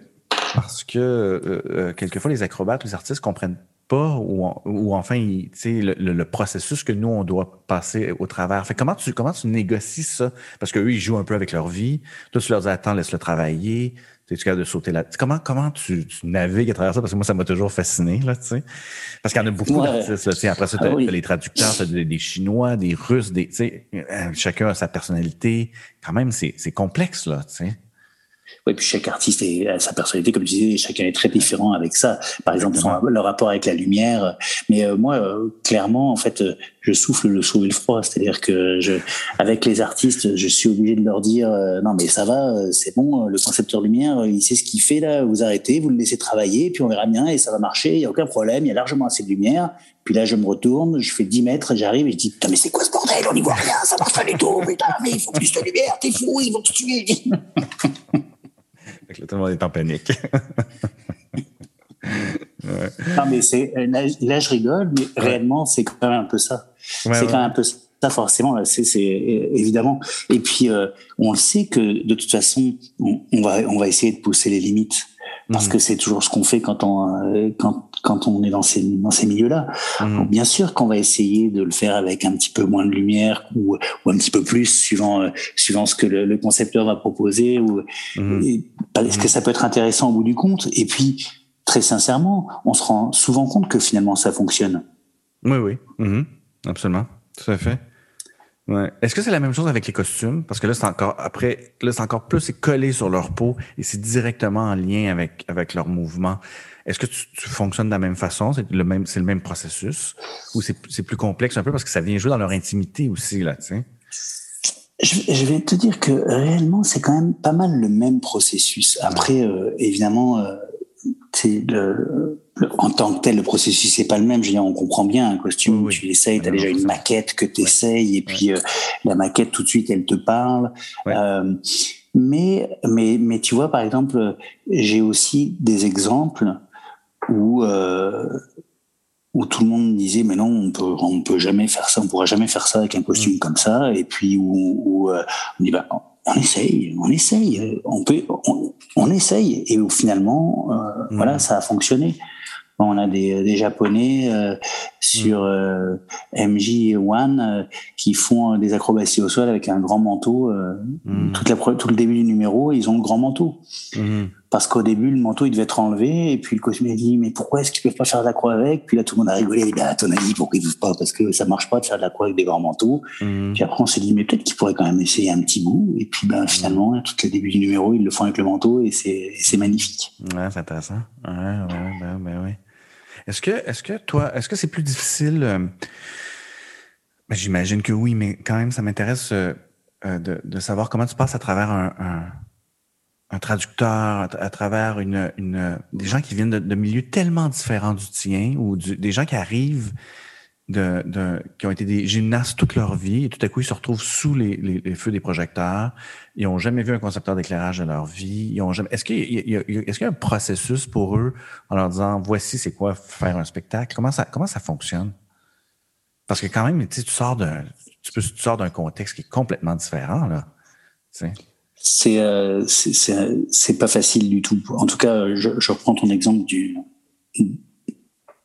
parce que euh, euh, quelquefois, les acrobates, les artistes comprennent pas ou, ou enfin, le, le, le, processus que nous, on doit passer au travers. Fait comment tu, comment tu négocies ça? Parce qu'eux, ils jouent un peu avec leur vie. Toi, tu leur dis, attends, laisse-le travailler. Tu es capable de sauter là. Comment, comment tu, tu, navigues à travers ça? Parce que moi, ça m'a toujours fasciné, là, tu sais. Parce qu'il y en a beaucoup d'artistes, Après ça, tu as, ah les traducteurs, tu as des, Chinois, des Russes, des, tu sais, euh, chacun a sa personnalité. Quand même, c'est complexe, là, tu sais. Oui, puis chaque artiste a sa personnalité, comme tu disais, chacun est très différent avec ça. Par exemple, le rapport avec la lumière. Mais euh, moi, euh, clairement, en fait, euh, je souffle le chaud et le froid. C'est-à-dire que je, avec les artistes, je suis obligé de leur dire non, mais ça va, c'est bon, le concepteur lumière, il sait ce qu'il fait là. Vous arrêtez, vous le laissez travailler, puis on verra bien et ça va marcher. Il y a aucun problème. Il y a largement assez de lumière. Puis là, je me retourne, je fais 10 mètres, j'arrive et je dis, putain, mais c'est quoi ce bordel? On n'y voit rien, ça marche pas du tout, putain, mais il faut plus de lumière, t'es fou, ils vont te tuer. [laughs] tout le monde est en panique. [laughs] Non, mais c'est, là, je rigole, mais réellement, c'est quand même un peu ça. c'est quand même un peu ça, forcément, c'est, c'est évidemment. Et puis, euh, on le sait que de toute façon, on, va, on va essayer de pousser les limites parce mhm. que c'est toujours ce qu'on fait quand on euh, quand quand on est dans ces dans ces milieux-là. Mhm. Bien sûr qu'on va essayer de le faire avec un petit peu moins de lumière ou ou un petit peu plus suivant euh, suivant ce que le, le, concepteur va proposer ou mhm. est-ce que ça peut être intéressant au bout du compte et puis très sincèrement, on se rend souvent compte que finalement ça fonctionne. Oui oui, absolument, tout à fait. Ouais. Est-ce que c'est la même chose avec les costumes? Parce que là, c'est encore, après, là, c'est encore plus, c'est collé sur leur peau et c'est directement en lien avec, avec leur mouvement. Est-ce que tu, tu, fonctionnes de la même façon? C'est le même, c'est le même processus? Ou c'est, plus complexe un peu parce que ça vient jouer dans leur intimité aussi, là, tu sais? Je, je vais te dire que réellement, c'est quand même pas mal le même processus. Après, euh, évidemment, euh, le, en tant que tel, le processus c'est pas le même. Je veux dire, on comprend bien un costume. Tu essayes, tu as déjà une maquette que tu essayes, et puis euh, la maquette tout de suite, elle te parle. Mais, mais, mais tu vois, par exemple, j'ai aussi des exemples où euh, où tout le monde disait mais non, on peut on peut jamais faire ça, on pourra jamais faire ça avec un costume mm. comme ça. Et puis où, où euh, on dit bah on essaye, on essaye, on peut, on, on essaye. Et où finalement, euh, mm. voilà, ça a fonctionné. On a des, des Japonais euh, sur mm. euh, MJ One qui font des acrobaties au sol avec un grand manteau. Toute la, tout le début du numéro, ils ont le grand manteau. Parce qu'au début, le manteau, il devait être enlevé, et puis le costume a dit, mais pourquoi est-ce qu'ils peuvent pas faire de la croix avec? Puis là, tout le monde a rigolé, il a à ton avis, pourquoi ils peuvent pas? Parce que ça marche pas de faire de la croix avec des grands manteaux. Mmh. Puis après, on s'est dit, mais peut-être qu'ils pourraient quand même essayer un petit bout, et puis ben, finalement, tout le début du numéro, ils le font avec le manteau, et c'est magnifique. Ouais, c'est intéressant. Ouais, ouais, ben, ben oui. Est-ce que, est-ce que toi, est-ce que c'est plus difficile euh, ben, J'imagine que oui, mais quand même, ça m'intéresse euh, euh, de, de, savoir comment tu passes à travers un, un, un traducteur, à, travers une, une, des gens qui viennent de, milieux tellement différents du tien, ou des gens qui arrivent de, de, qui ont été des gymnastes toute leur vie et tout à coup ils se retrouvent sous les, les, les feux des projecteurs. Ils ont jamais vu un concepteur d'éclairage de leur vie. Ils ont jamais. Est-ce qu'il y, a, est-ce qu'il y a un processus pour eux en leur disant voici c'est quoi faire un spectacle Comment ça comment ça fonctionne? Parce que quand même tu, sors d'un tu, peux, tu sors d'un contexte qui est complètement différent là. C'est euh, c'est pas facile du tout. En tout cas, je, je reprends ton exemple du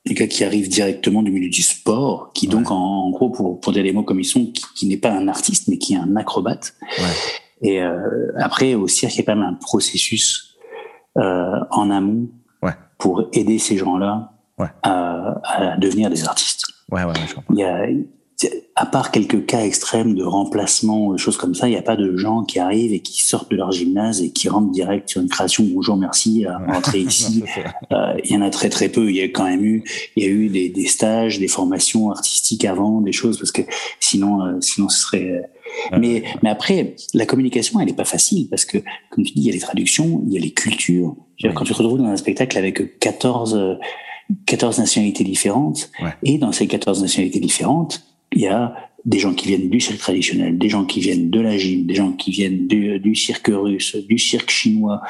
des gars qui arrivent directement du milieu du sport, qui donc en, gros pour pour dire les mots comme ils sont, qui, n'est pas un artiste mais qui est un acrobate. Ouais. Et euh, après au cirque il y a quand même un processus euh, en amont ouais. pour aider ces gens-là à, à, devenir des artistes. Ouais, ouais, je comprends. Il y a à part quelques cas extrêmes de remplacement, des choses comme ça, il n'y a pas de gens qui arrivent et qui sortent de leur gymnase et qui rentrent direct sur une création. Bonjour, merci, [laughs] à rentrer [laughs] ici. Euh, il y en a très très peu. Il y a quand même eu, il y a eu des, des stages, des formations artistiques avant, des choses parce que sinon, euh, sinon ce serait. Euh, mais mais après, la communication, elle n'est pas facile parce que, comme tu dis, il y a les traductions, il y a les cultures. Quand tu te retrouves dans un spectacle avec 14 14 nationalités différentes et dans ces 14 nationalités différentes il y a des gens qui viennent du cirque traditionnel, des gens qui viennent de la gym, des gens qui viennent du, du cirque russe, du cirque chinois.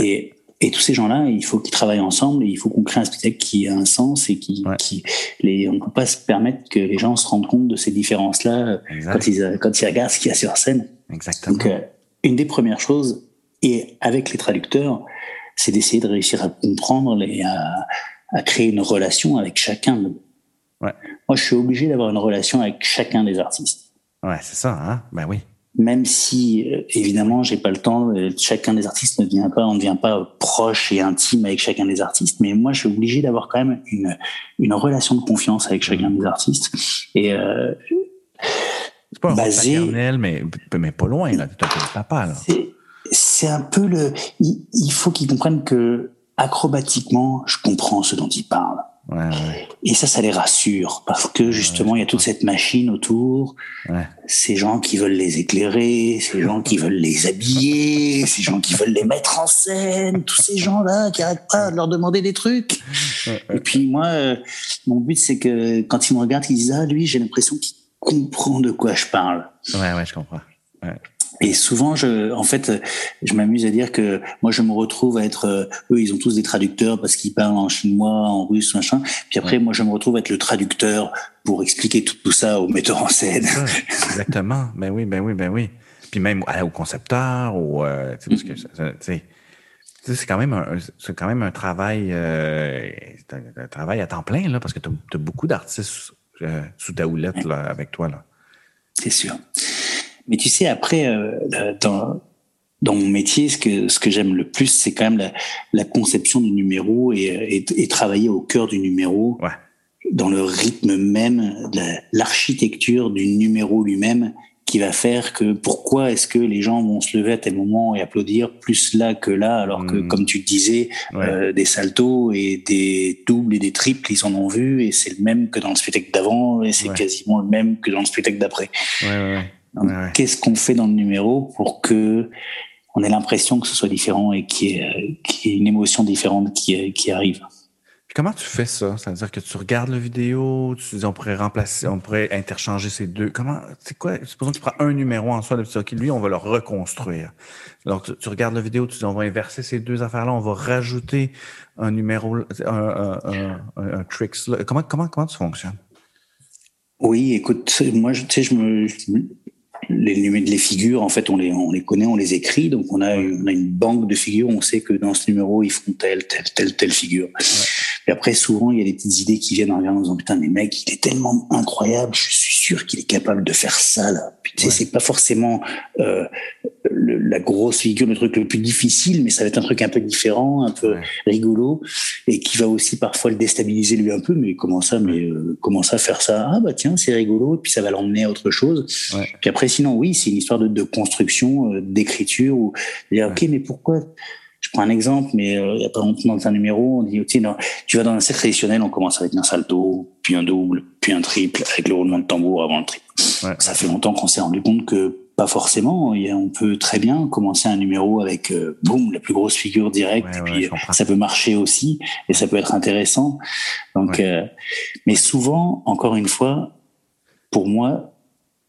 Et, et, tous ces gens-là, il faut qu'ils travaillent ensemble et il faut qu'on crée un spectacle qui a un sens et qui, qui les, on ne peut pas se permettre que les gens se rendent compte de ces différences-là quand ils, quand ils regardent ce qu'il y a sur scène. Exactement. Donc, euh, une des premières choses, et avec les traducteurs, c'est d'essayer de réussir à comprendre et à, à créer une relation avec chacun de Ouais. Moi, je suis obligé d'avoir une relation avec chacun des artistes. Ouais, c'est ça, hein Ben oui. Même si, euh, évidemment, j'ai pas le temps, euh, chacun des artistes ne vient pas, on ne devient pas proche et intime avec chacun des artistes, mais moi, je suis obligé d'avoir quand même une, une relation de confiance avec chacun des artistes. Et, euh, c'est pas basé, mais, mais pas loin, là, tu papa, là. C'est un peu le, il, il faut qu'ils comprennent que, acrobatiquement, je comprends ce dont ils parlent. Et ça, ça les rassure parce que justement, il y a toute cette machine autour. Ces gens qui veulent les éclairer, ces gens qui veulent les habiller, ces gens qui veulent les mettre en scène, tous ces gens-là qui arrêtent pas de leur demander des trucs. Et puis moi, euh, mon but, c'est que quand ils me regardent, ils disent ah lui, j'ai l'impression qu'il comprend de quoi je parle. Ouais, ouais, je comprends. Et souvent, je, en fait, je m'amuse à dire que moi, je me retrouve à être, euh, eux, ils ont tous des traducteurs parce qu'ils parlent en chinois, en russe, machin. Puis après, moi, je me retrouve à être le traducteur pour expliquer tout, ça au metteur en scène. exactement. ben oui, ben oui, ben oui. Puis même au concepteur, ou, euh, parce que, c'est quand même un, c'est quand même un travail, euh, un, travail à temps plein là, parce que tu as, beaucoup d'artistes euh, sous ta houlette là, avec toi là. C'est sûr. Mais tu sais, après, euh, dans, dans mon métier, ce que, ce que j'aime le plus, c'est quand même la, la, conception du numéro et, et, et, travailler au cœur du numéro, ouais. dans le rythme même, l'architecture du numéro lui-même, qui va faire que pourquoi est-ce que les gens vont se lever à tel moment et applaudir plus là que là, alors que, mmh. comme tu disais, ouais. euh, des saltos et des doubles et des triples, ils en ont vu et c'est le même que dans le spectacle d'avant et c'est ouais. quasiment le même que dans le spectacle d'après. Ouais, Qu'est-ce qu'on fait dans le numéro pour que on ait l'impression que ce soit différent et qu'il y, ait, y ait une émotion différente qui, qui arrive? Puis comment tu fais ça? C'est-à-dire que tu regardes la vidéo, tu dis on pourrait remplacer, on pourrait interchanger ces deux. Comment C'est quoi Supposons que tu prends un numéro en soi, de lui, on va le reconstruire. Tu, tu, regardes la vidéo, tu dis on va inverser ces deux affaires-là, on va rajouter un numéro, un, un, un, un tricks. Comment comment comment tu fonctionnes? Oui, écoute, moi, tu sais, je me, les, les figures, en fait, on les, on les connaît, on les écrit. Donc, on a, une, banque de figures. On sait que dans ce numéro, ils font telle, telle, telle, telle figure. Et après, souvent, il y a des petites idées qui viennent en regardant en disant, putain, mais mec, il est tellement incroyable. Je suis sûr qu'il est capable de faire ça, là. Sais, c'est pas forcément, euh, la grosse figure, le truc le plus difficile, mais ça va être un truc un peu différent, un peu rigolo, et qui va aussi parfois le déstabiliser lui un peu. Mais comment ça Mais euh, comment ça faire ça? Ah bah tiens, c'est rigolo, et puis ça va l'emmener à autre chose. Puis après, sinon, oui, c'est une histoire de, de construction, euh, d'écriture, ou dire ok, mais pourquoi prends un exemple, mais euh, il y a pas longtemps dans un numéro, on dit, ok, non, tu vas dans un cercle traditionnel, on commence avec un salto, puis un double, puis un triple, avec le roulement de tambour avant le triple. Ça fait longtemps qu'on s'est rendu compte que pas forcément. On peut très bien commencer un numéro avec euh, boum la plus grosse figure directe, et puis ça peut marcher aussi et ça peut être intéressant. Donc, euh, mais souvent, encore une fois, pour moi,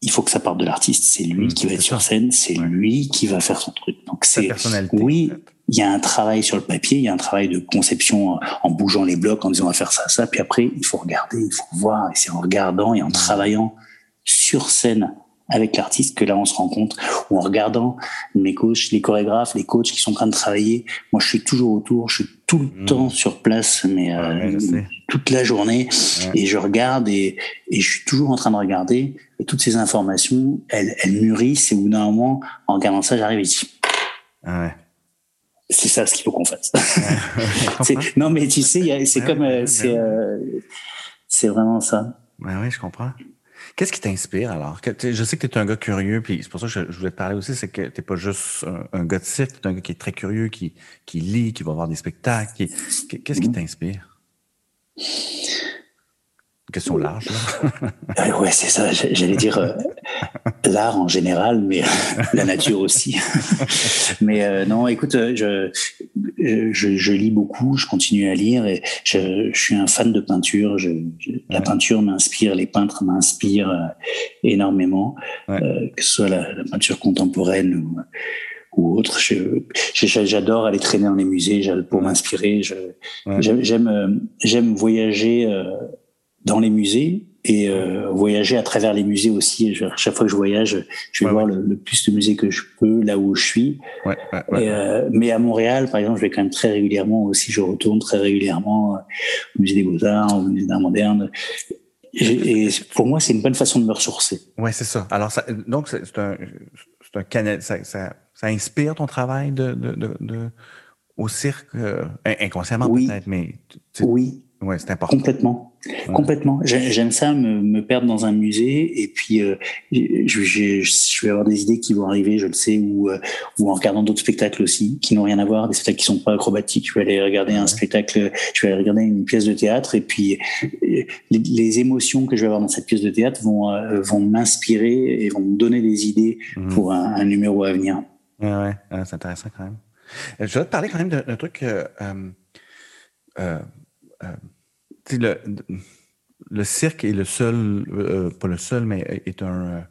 il faut que ça parte de l'artiste. C'est lui mmh, qui va être sur scène, c'est lui qui va faire son truc. Donc c'est oui, il y a un travail sur le papier, il y a un travail de conception en bougeant les blocs, en disant on va faire ça, ça. Puis après, il faut regarder, il faut voir. Et c'est en regardant et en travaillant sur scène avec l'artiste que là on se rend compte ou en regardant mes coachs, les chorégraphes, les coachs qui sont en train de travailler. Moi, je suis toujours autour, je suis tout le mmh. temps sur place, mais euh, toute la journée et je regarde et, et, je suis toujours en train de regarder et toutes ces informations, elles, elles mûrissent et au bout d'un moment, en regardant ça, j'arrive ici. Ah ouais c'est ça ce qu'il faut qu'on fasse. [laughs] non, mais tu sais, c'est comme, euh, c'est, euh, c'est vraiment ça. oui, je comprends. Qu'est-ce qui t'inspire alors? Je sais que tu es un gars curieux, puis c'est pour ça que je, voulais te parler aussi, c'est que tu pas juste un, gars de cirque, tu es un gars qui est très curieux, qui, qui lit, qui va voir des spectacles. Qu'est-ce qui mm-hmm. t'inspire? Question large. [laughs] Euh, ouais, c'est ça. J'allais dire euh, l'art en général, mais la nature aussi. [laughs] mais euh, non, écoute, je, je, lis beaucoup, je continue à lire et je, suis un fan de peinture. la peinture m'inspire, les peintres m'inspirent énormément, que ce soit la, peinture contemporaine ou ou autre. J'adore aller traîner dans les musées pour m'inspirer. J'aime j'aime voyager dans les musées et euh, voyager à travers les musées aussi. chaque fois que je voyage, je vais voir Le, plus de musées que je peux là où je suis. Ouais, et, euh, mais à Montréal, par exemple, je vais quand même très régulièrement aussi. Je retourne très régulièrement au musée des Beaux-Arts, au musée d'art moderne. Et, pour moi, c'est une bonne façon de me ressourcer. Ouais, c'est ça. Alors, ça, donc, c'est un, un canal. Ça, ça, ça, inspire ton travail de, de, de, au cirque, euh, inconsciemment peut-être, mais. Oui. Ouais, c'est important. Complètement. Complètement. J'aime ça, me, me, perdre dans un musée et puis euh, je, je, vais avoir des idées qui vont arriver, je le sais, ou, euh, ou en regardant d'autres spectacles aussi qui n'ont rien à voir, des spectacles qui sont pas acrobatiques. Je vais aller regarder un spectacle, je vais aller regarder une pièce de théâtre et puis euh, les, émotions que je vais avoir dans cette pièce de théâtre vont, vont m'inspirer et vont me donner des idées mmh. pour un, un, numéro à venir. Ouais, ouais, c'est intéressant quand même. Je voudrais te parler quand même d'un truc. Euh, euh, le, le cirque est le seul, euh, pas le seul, mais est un,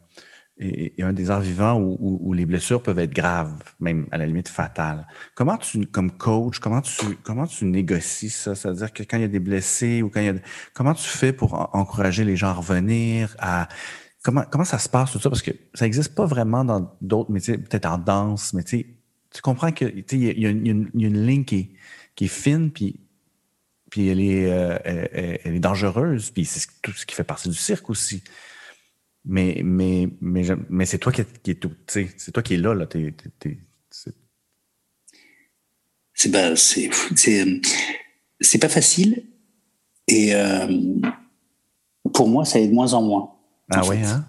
est, un des arts vivants où, où, les blessures peuvent être graves, même à la limite fatales. Comment tu, comme coach, comment tu, comment tu négocies ça? C'est-à-dire que quand il y a des blessés ou quand il y a, comment tu fais pour encourager les gens à revenir à, comment, comment ça se passe tout ça? Parce que ça n'existe pas vraiment dans d'autres métiers, peut-être en danse, mais tu comprends que, il y, y, a une ligne qui est, qui est fine, puis puis elle est, euh, elle, est dangereuse, puis c'est tout ce qui fait partie du cirque aussi. Mais, mais, mais, mais c'est toi qui, qui est tout, c'est toi qui est là, là. c'est ben, c'est c'est pas facile et euh, pour moi ça est de moins en moins. Ah oui, hein?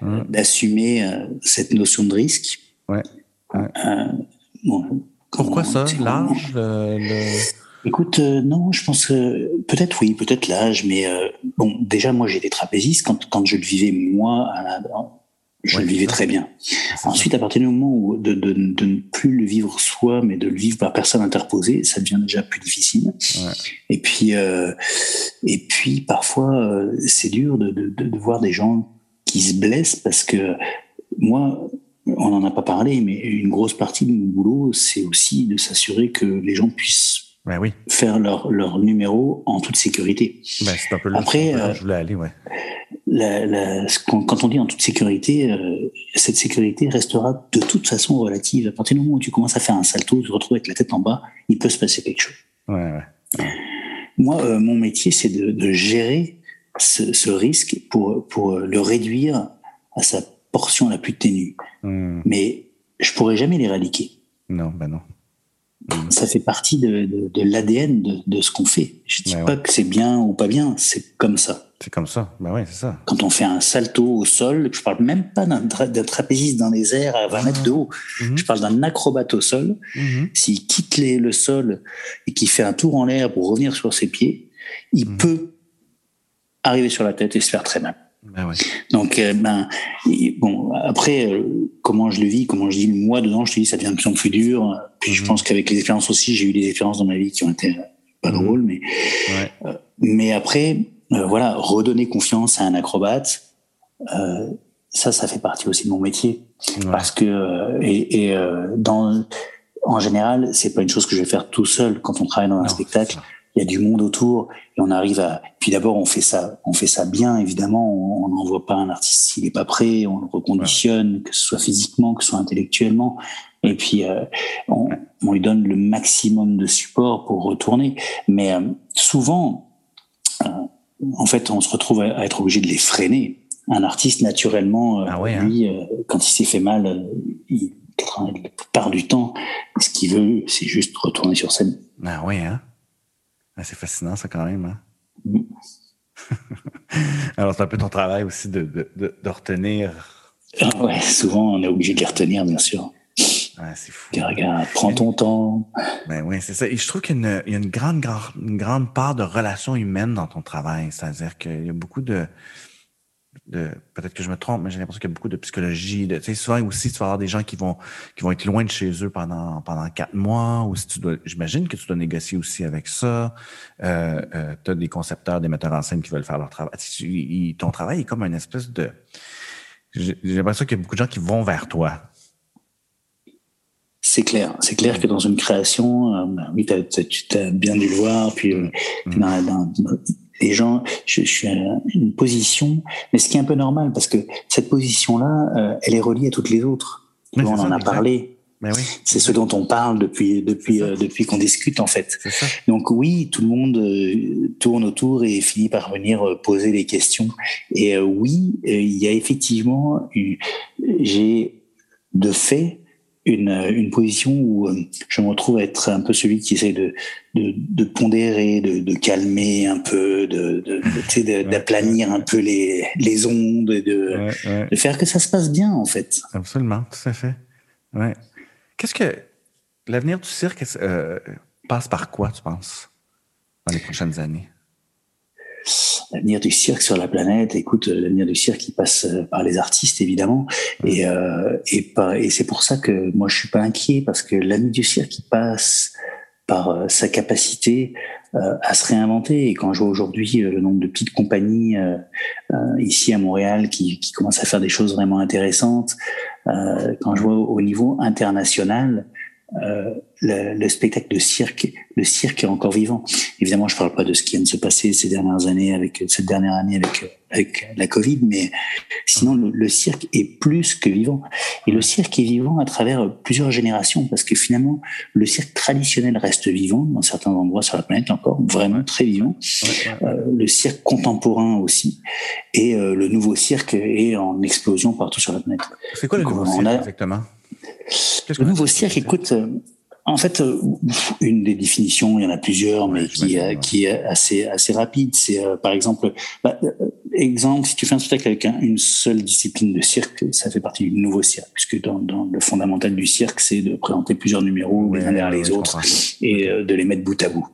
Hum. D'assumer euh, cette notion de risque. Ouais. Pourquoi ça, l'âge, le... Écoute, euh, non, je pense que peut-être oui, peut-être l'âge, mais euh, bon, déjà moi j'étais trapéziste quand quand je le vivais moi, je le vivais très bien. Ensuite, à partir du moment où de, de, de, ne plus le vivre soi, mais de le vivre par personne interposée, ça devient déjà plus difficile. Ouais. Et puis euh, et puis parfois euh, c'est dur de, de voir des gens qui se blessent parce que moi on n'en a pas parlé, mais une grosse partie de mon boulot, c'est aussi de s'assurer que les gens puissent ben oui. faire leur, leur numéro en toute sécurité. Ben, c'est un peu Après, je voulais aller, ouais. La, la, quand on dit en toute sécurité, euh, cette sécurité restera de toute façon relative. À partir du moment où tu commences à faire un salto, tu te retrouves avec la tête en bas, il peut se passer quelque chose. Ouais, ouais. Moi, euh, mon métier, c'est de, de, gérer ce, ce, risque pour, pour le réduire à sa portion la plus ténue. Hmm. Mais je pourrais jamais l'éradiquer. Non, ben non. Ça fait partie de, de, l'ADN de, de, ce qu'on fait. Je dis pas que c'est bien ou pas bien, c'est comme ça. C'est comme ça, ben oui, c'est ça. Quand on fait un salto au sol, je parle même pas d'un trapéziste dans les airs à 20 mètres de haut. Mhm. Je parle d'un acrobate au sol. Mhm. S'il quitte les, le sol et qu'il fait un tour en l'air pour revenir sur ses pieds, il mhm. peut arriver sur la tête et se faire très mal. Ben Donc, euh, ben, bon, après, euh, comment je le vis, comment je dis, moi dedans, je te dis, ça devient de plus en plus dur. Puis je mhm. pense qu'avec les expériences aussi, j'ai eu des expériences dans ma vie qui ont été pas mhm. drôles, mais, euh, mais après, voilà, redonner confiance à un acrobate, ça, ça fait partie aussi de mon métier. Parce que, et, et dans, en général, c'est pas une chose que je vais faire tout seul quand on travaille dans un spectacle il y a du monde autour et on arrive à puis d'abord on fait ça on fait ça bien évidemment. On n'envoie pas un artiste s'il est pas prêt. On le reconditionne que ce soit physiquement que ce soit intellectuellement. Et puis euh, on, on, lui donne le maximum de support pour retourner. Mais euh, souvent euh, en fait on se retrouve à, être obligé de les freiner. Un artiste naturellement ah hein. lui quand il s'est fait mal il la plupart du temps. Ce qu'il veut c'est juste retourner sur scène. Ah ouais hein c'est fascinant, ça, quand même. Hein? [laughs] Alors, c'est un peu ton travail aussi de, de, de, retenir. Ah ouais, souvent, on est obligé de les retenir, bien sûr. Ah, c'est fou. regarde, prends ton temps. Ben oui, c'est ça. Et je trouve qu'il y a, une, il y a une, grande, grande, une grande part de relations humaines dans ton travail. C'est-à-dire qu'il y a beaucoup de, peut-être que je me trompe, mais j'ai l'impression qu'il y a beaucoup de psychologie. De, tu sais, souvent aussi, tu vas avoir des gens qui vont, qui vont être loin de chez eux pendant, pendant quatre mois, ou si tu dois, j'imagine que tu dois négocier aussi avec ça. Euh, euh, tu as des concepteurs, des metteurs en scène qui veulent faire leur travail. ton travail est comme une espèce de, j'ai l'impression qu'il y a beaucoup de gens qui vont vers toi. C'est clair. C'est clair que dans une création, euh, oui, tu as, bien dû le voir, puis euh, mm. dans, les gens, je, suis à une position, mais ce qui est un peu normal parce que cette position-là, euh, elle est reliée à toutes les autres. on en a parlé. Oui, c'est ce dont on parle depuis depuis euh, depuis qu'on discute en fait. Donc oui, tout le monde euh, tourne autour et finit par venir poser des questions. Et oui, il y a effectivement, j'ai de fait une, une position où euh, je me retrouve à être un peu celui qui essaie de, de, de pondérer, de, de, calmer un peu, de, d'aplanir un peu les, les ondes, de, de faire que ça se passe bien en fait. Absolument, tout à fait. Ouais. Qu'est-ce que l'avenir du cirque euh, passe par quoi, tu penses, dans les prochaines années? L'avenir du cirque sur la planète. Écoute, euh, l'avenir du cirque, il passe euh, par les artistes, évidemment. Et, euh, et, et c'est pour ça que moi, je suis pas inquiet, parce que l'avenir du cirque, il passe par euh, sa capacité à se réinventer. Et quand je vois aujourd'hui le nombre de petites compagnies ici à Montréal qui, qui commencent à faire des choses vraiment intéressantes, quand je vois au niveau international, euh, le, le, spectacle de cirque, le cirque est encore vivant. Évidemment, je parle pas de ce qui vient de se passer ces dernières années avec cette dernière année avec avec la Covid, mais sinon le, le, cirque est plus que vivant. Et le cirque est vivant à travers plusieurs générations, parce que finalement le cirque traditionnel reste vivant dans certains endroits sur la planète encore, vraiment très vivant. Euh, le cirque contemporain aussi, et euh, le nouveau cirque est en explosion partout sur la planète. C'est quoi le nouveau cirque exactement? Le nouveau cirque, écoute, euh, en fait, euh, une des définitions, il y en a plusieurs, mais qui, qui est assez assez rapide. C'est euh, par exemple, bah, exemple, si tu fais un spectacle avec une seule discipline de cirque, ça fait partie du nouveau cirque, puisque dans, dans le fondamental du cirque, c'est de présenter plusieurs numéros les uns derrière les autres et de les mettre bout à bout.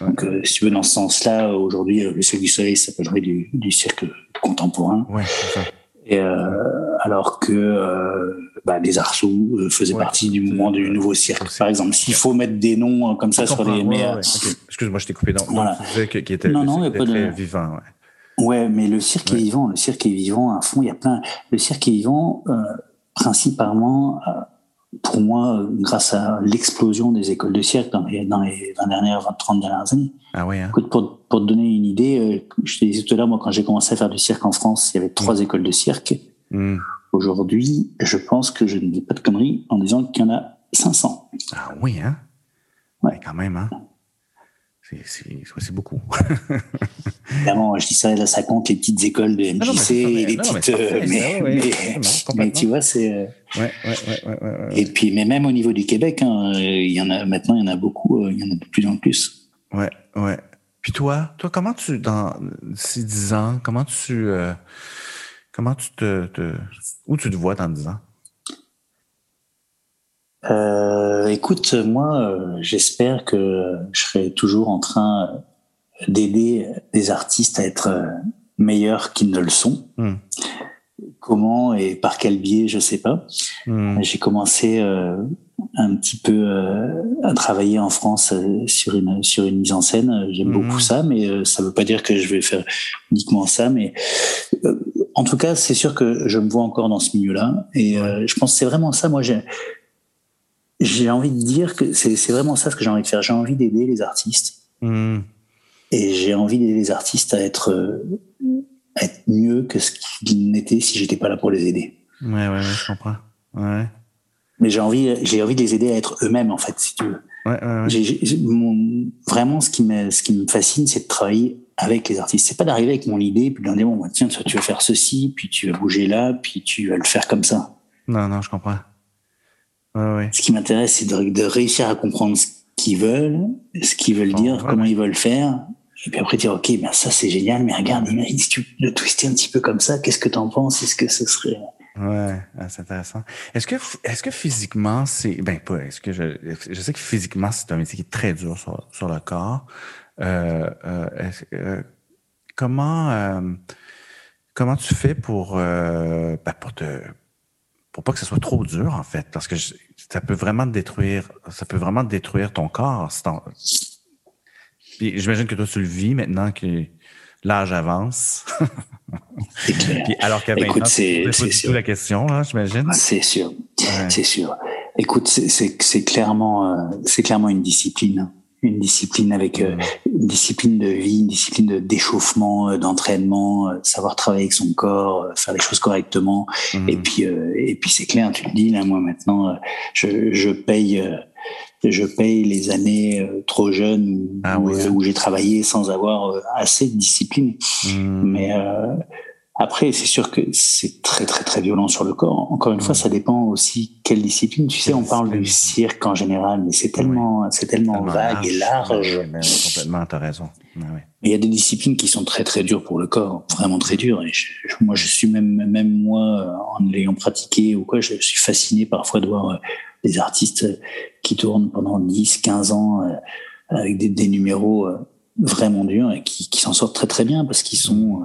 Donc, si tu veux, dans ce sens-là, aujourd'hui, le cirque du soleil s'appellerait du, du cirque contemporain. Ouais. Et euh, alors que euh, bah, les Arceaux euh, faisaient partie du mouvement du nouveau cirque, par exemple. S'il faut mettre des noms comme ça sur les. Ouais, Excuse-moi, je t'ai coupé. dans voilà. qui était, non, non, était très vivant. Ouais. ouais, mais le cirque est vivant. Le cirque est vivant à fond. Il y a plein. Le cirque est vivant principalement pour moi, grâce à l'explosion des écoles de cirque dans les, dans les 20 dernières, 20, 30 dernières années. Ah oui, hein. Écoute, pour, pour, te donner une idée, euh, je te disais tout à l'heure, moi, quand j'ai commencé à faire du cirque en France, il y avait trois mm. écoles de cirque. Mm. Aujourd'hui, je pense que je ne dis pas de conneries en disant qu'il y en a 500. Ah oui, hein? Ouais. quand même, hein? C'est beaucoup. [laughs] Évidemment, je dis ça, là, ça compte les petites écoles de MJC, les petites. Mais, [laughs] mais, tu vois, c'est. Ouais, ouais, ouais, ouais, Et puis, mais même au niveau du Québec, hein, il y en a maintenant, il y en a beaucoup, il y en a de plus en plus. Ouais, ouais. Puis toi, toi, comment tu, dans ces dix ans, comment tu, comment tu te, te, où tu te vois dans dix ans? Euh, écoute, moi, euh, j'espère que je serai toujours en train d'aider des artistes à être euh, meilleurs qu'ils ne le sont. Hmm. Comment et par quel biais, je sais pas. Hmm. J'ai commencé euh, un petit peu à travailler en France sur une sur une mise en scène. J'aime hmm. beaucoup ça, mais ça veut pas dire que je vais faire uniquement ça. Mais en tout cas, c'est sûr que je me vois encore dans ce milieu-là, et je pense que c'est vraiment ça. Moi, j'ai j'ai envie de dire que c'est vraiment ça ce que j'ai envie de faire. J'ai envie d'aider les artistes. Hmm. Et j'ai envie d'aider les artistes à être, être mieux que ce qu'ils n'étaient si j'étais pas là pour les aider. Ouais, ouais, je comprends. Ouais. Mais j'ai envie, j'ai envie de les aider à être eux-mêmes, en fait, si tu veux. Ouais, ouais, vraiment, ce qui me, ce qui me fascine, c'est de travailler avec les artistes. C'est pas d'arriver avec mon idée, puis de leur dire, bon, tiens, tu vas faire ceci, puis tu vas bouger là, puis tu vas le faire comme ça. Non, non, je comprends. Ce qui m'intéresse, c'est de, réussir à comprendre ce qu'ils veulent, ce qu'ils veulent dire, comment ils veulent faire. Et puis après dire, ok, ben ça c'est génial, mais regarde, imagine si tu le twister un petit peu comme ça, qu'est-ce que tu en penses? Est-ce que ce serait... Ouais, ah, c'est intéressant. Est-ce que, est-ce que physiquement, c'est, ben pas, est-ce que je, je sais que physiquement c'est un métier qui est très dur sur, sur le corps. Euh, euh, euh comment, euh, comment tu fais pour, ben pour te, pour pas que ce soit trop dur, en fait, parce que ça peut vraiment détruire, ça peut vraiment détruire ton corps. Puis j'imagine que toi, tu le vis maintenant que l'âge avance. [laughs] C'est clair. Puis alors qu'à 20 ans, c'est sûr. la question, là, j'imagine. Ah, c'est sûr. C'est sûr. Écoute, c'est clairement, euh, c'est clairement une discipline une discipline avec euh, une discipline de vie, une discipline de d'échauffement, euh, d'entraînement, euh, savoir travailler avec son corps, faire les choses correctement. Mhm. Et puis et puis c'est clair, tu le dis là, moi maintenant, je, je paye je paye les années trop jeunes où, ah où, j'ai travaillé sans avoir assez de discipline. Mhm. Mais après, c'est sûr que c'est très très très violent sur le corps. Encore une fois, ça dépend aussi quelle discipline. Tu sais, on parle du cirque en général, mais c'est tellement c'est tellement, vague et large. complètement, t'as raison. Il y a des disciplines qui sont très très dures pour le corps, vraiment très dures. Et moi, je suis même même moi, en l'ayant pratiqué ou quoi, je suis fasciné parfois de voir euh, des artistes qui tournent pendant 10, 15 ans euh, avec des, des numéros euh, vraiment durs et qui, qui s'en sortent très très bien parce qu'ils sont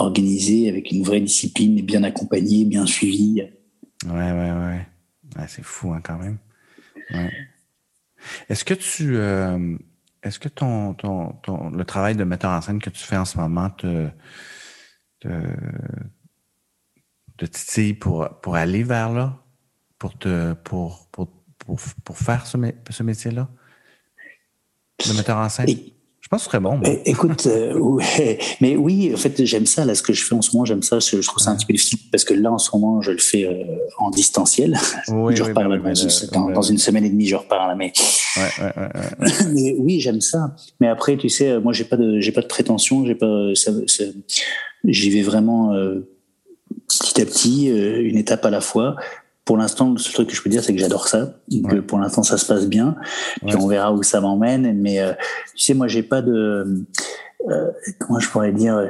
organisé avec une vraie discipline, bien accompagné, bien suivi. Ouais, ouais, ouais. c'est fou hein, quand même. Est-ce que tu, euh, est-ce que ton, ton, ton, le travail de metteur en scène que tu fais en ce moment te, te, te titille pour, pour aller vers là, pour te, pour, pour, pour, pour faire ce, ce métier-là, de metteur en scène? Je pense que ce serait bon. Eh, écoute, euh, [laughs] mais oui, en fait, j'aime ça. Là, ce que je fais en ce moment, j'aime ça. Je, trouve ça un petit peu difficile parce que là, en ce moment, je le fais euh, en distanciel. Oui, [laughs] je repars dans, dans, une semaine et demie, je repars là. Mais, [laughs] mais oui, j'aime ça. Mais après, tu sais, moi, j'ai pas de, j'ai pas de prétention. J'ai pas, j'y vais vraiment euh, petit à petit, une étape à la fois pour l'instant, le seul truc que je peux dire, c'est que j'adore ça. Que pour l'instant, ça se passe bien. Puis on verra où ça m'emmène. Mais euh, tu sais, moi, j'ai pas de euh, comment je pourrais dire. Euh,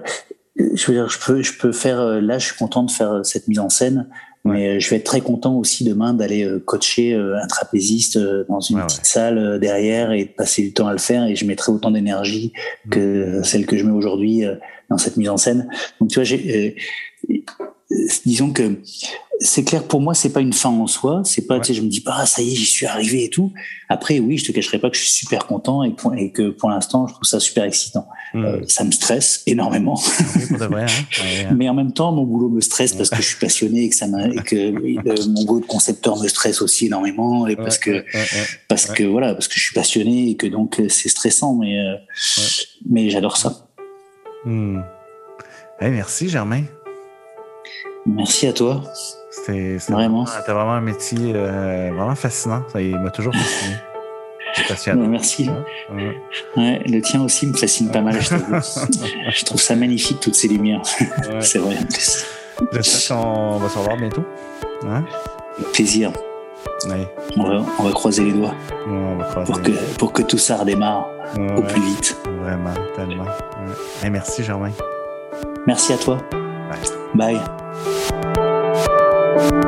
je veux dire, je peux, je peux faire. Là, je suis content de faire cette mise en scène. Mais je vais être très content aussi demain d'aller coacher un trapéziste dans une petite salle derrière et de passer du temps à le faire. Et je mettrai autant d'énergie que celle que je mets aujourd'hui dans cette mise en scène. Donc, tu vois, j'ai disons que c'est clair pour moi c'est pas une fin en soi. C'est pas tu sais je me dis pas ah, ça y est j'y suis arrivé et tout. Après oui je te cacherai pas que je suis super content et, et que pour l'instant je trouve ça super excitant. Hmm. euh, ça me stresse énormément. Hein. [laughs] mais en même temps mon boulot me stresse parce que je suis passionné et que ça et que euh, mon boulot de concepteur me stresse aussi énormément et parce que parce que voilà parce que je suis passionné et que donc euh, c'est stressant mais mais j'adore ça. Hmm. merci Germain Merci à toi. C'était vraiment. T'as vraiment un métier euh, vraiment fascinant. Ça, il m'a toujours fasciné. passionnant. Merci. Le tien aussi me fascine pas mal. Je, [laughs] trouve ça magnifique toutes ces lumières. C'est vrai. J'espère qu'on va se voir bientôt. Hein? Plaisir. On va, on, va, croiser les doigts on va croiser pour. Que, pour, que, tout ça redémarre au plus vite. Vraiment, tellement. Hey, merci, Germain. Merci à toi. Bye. Thank you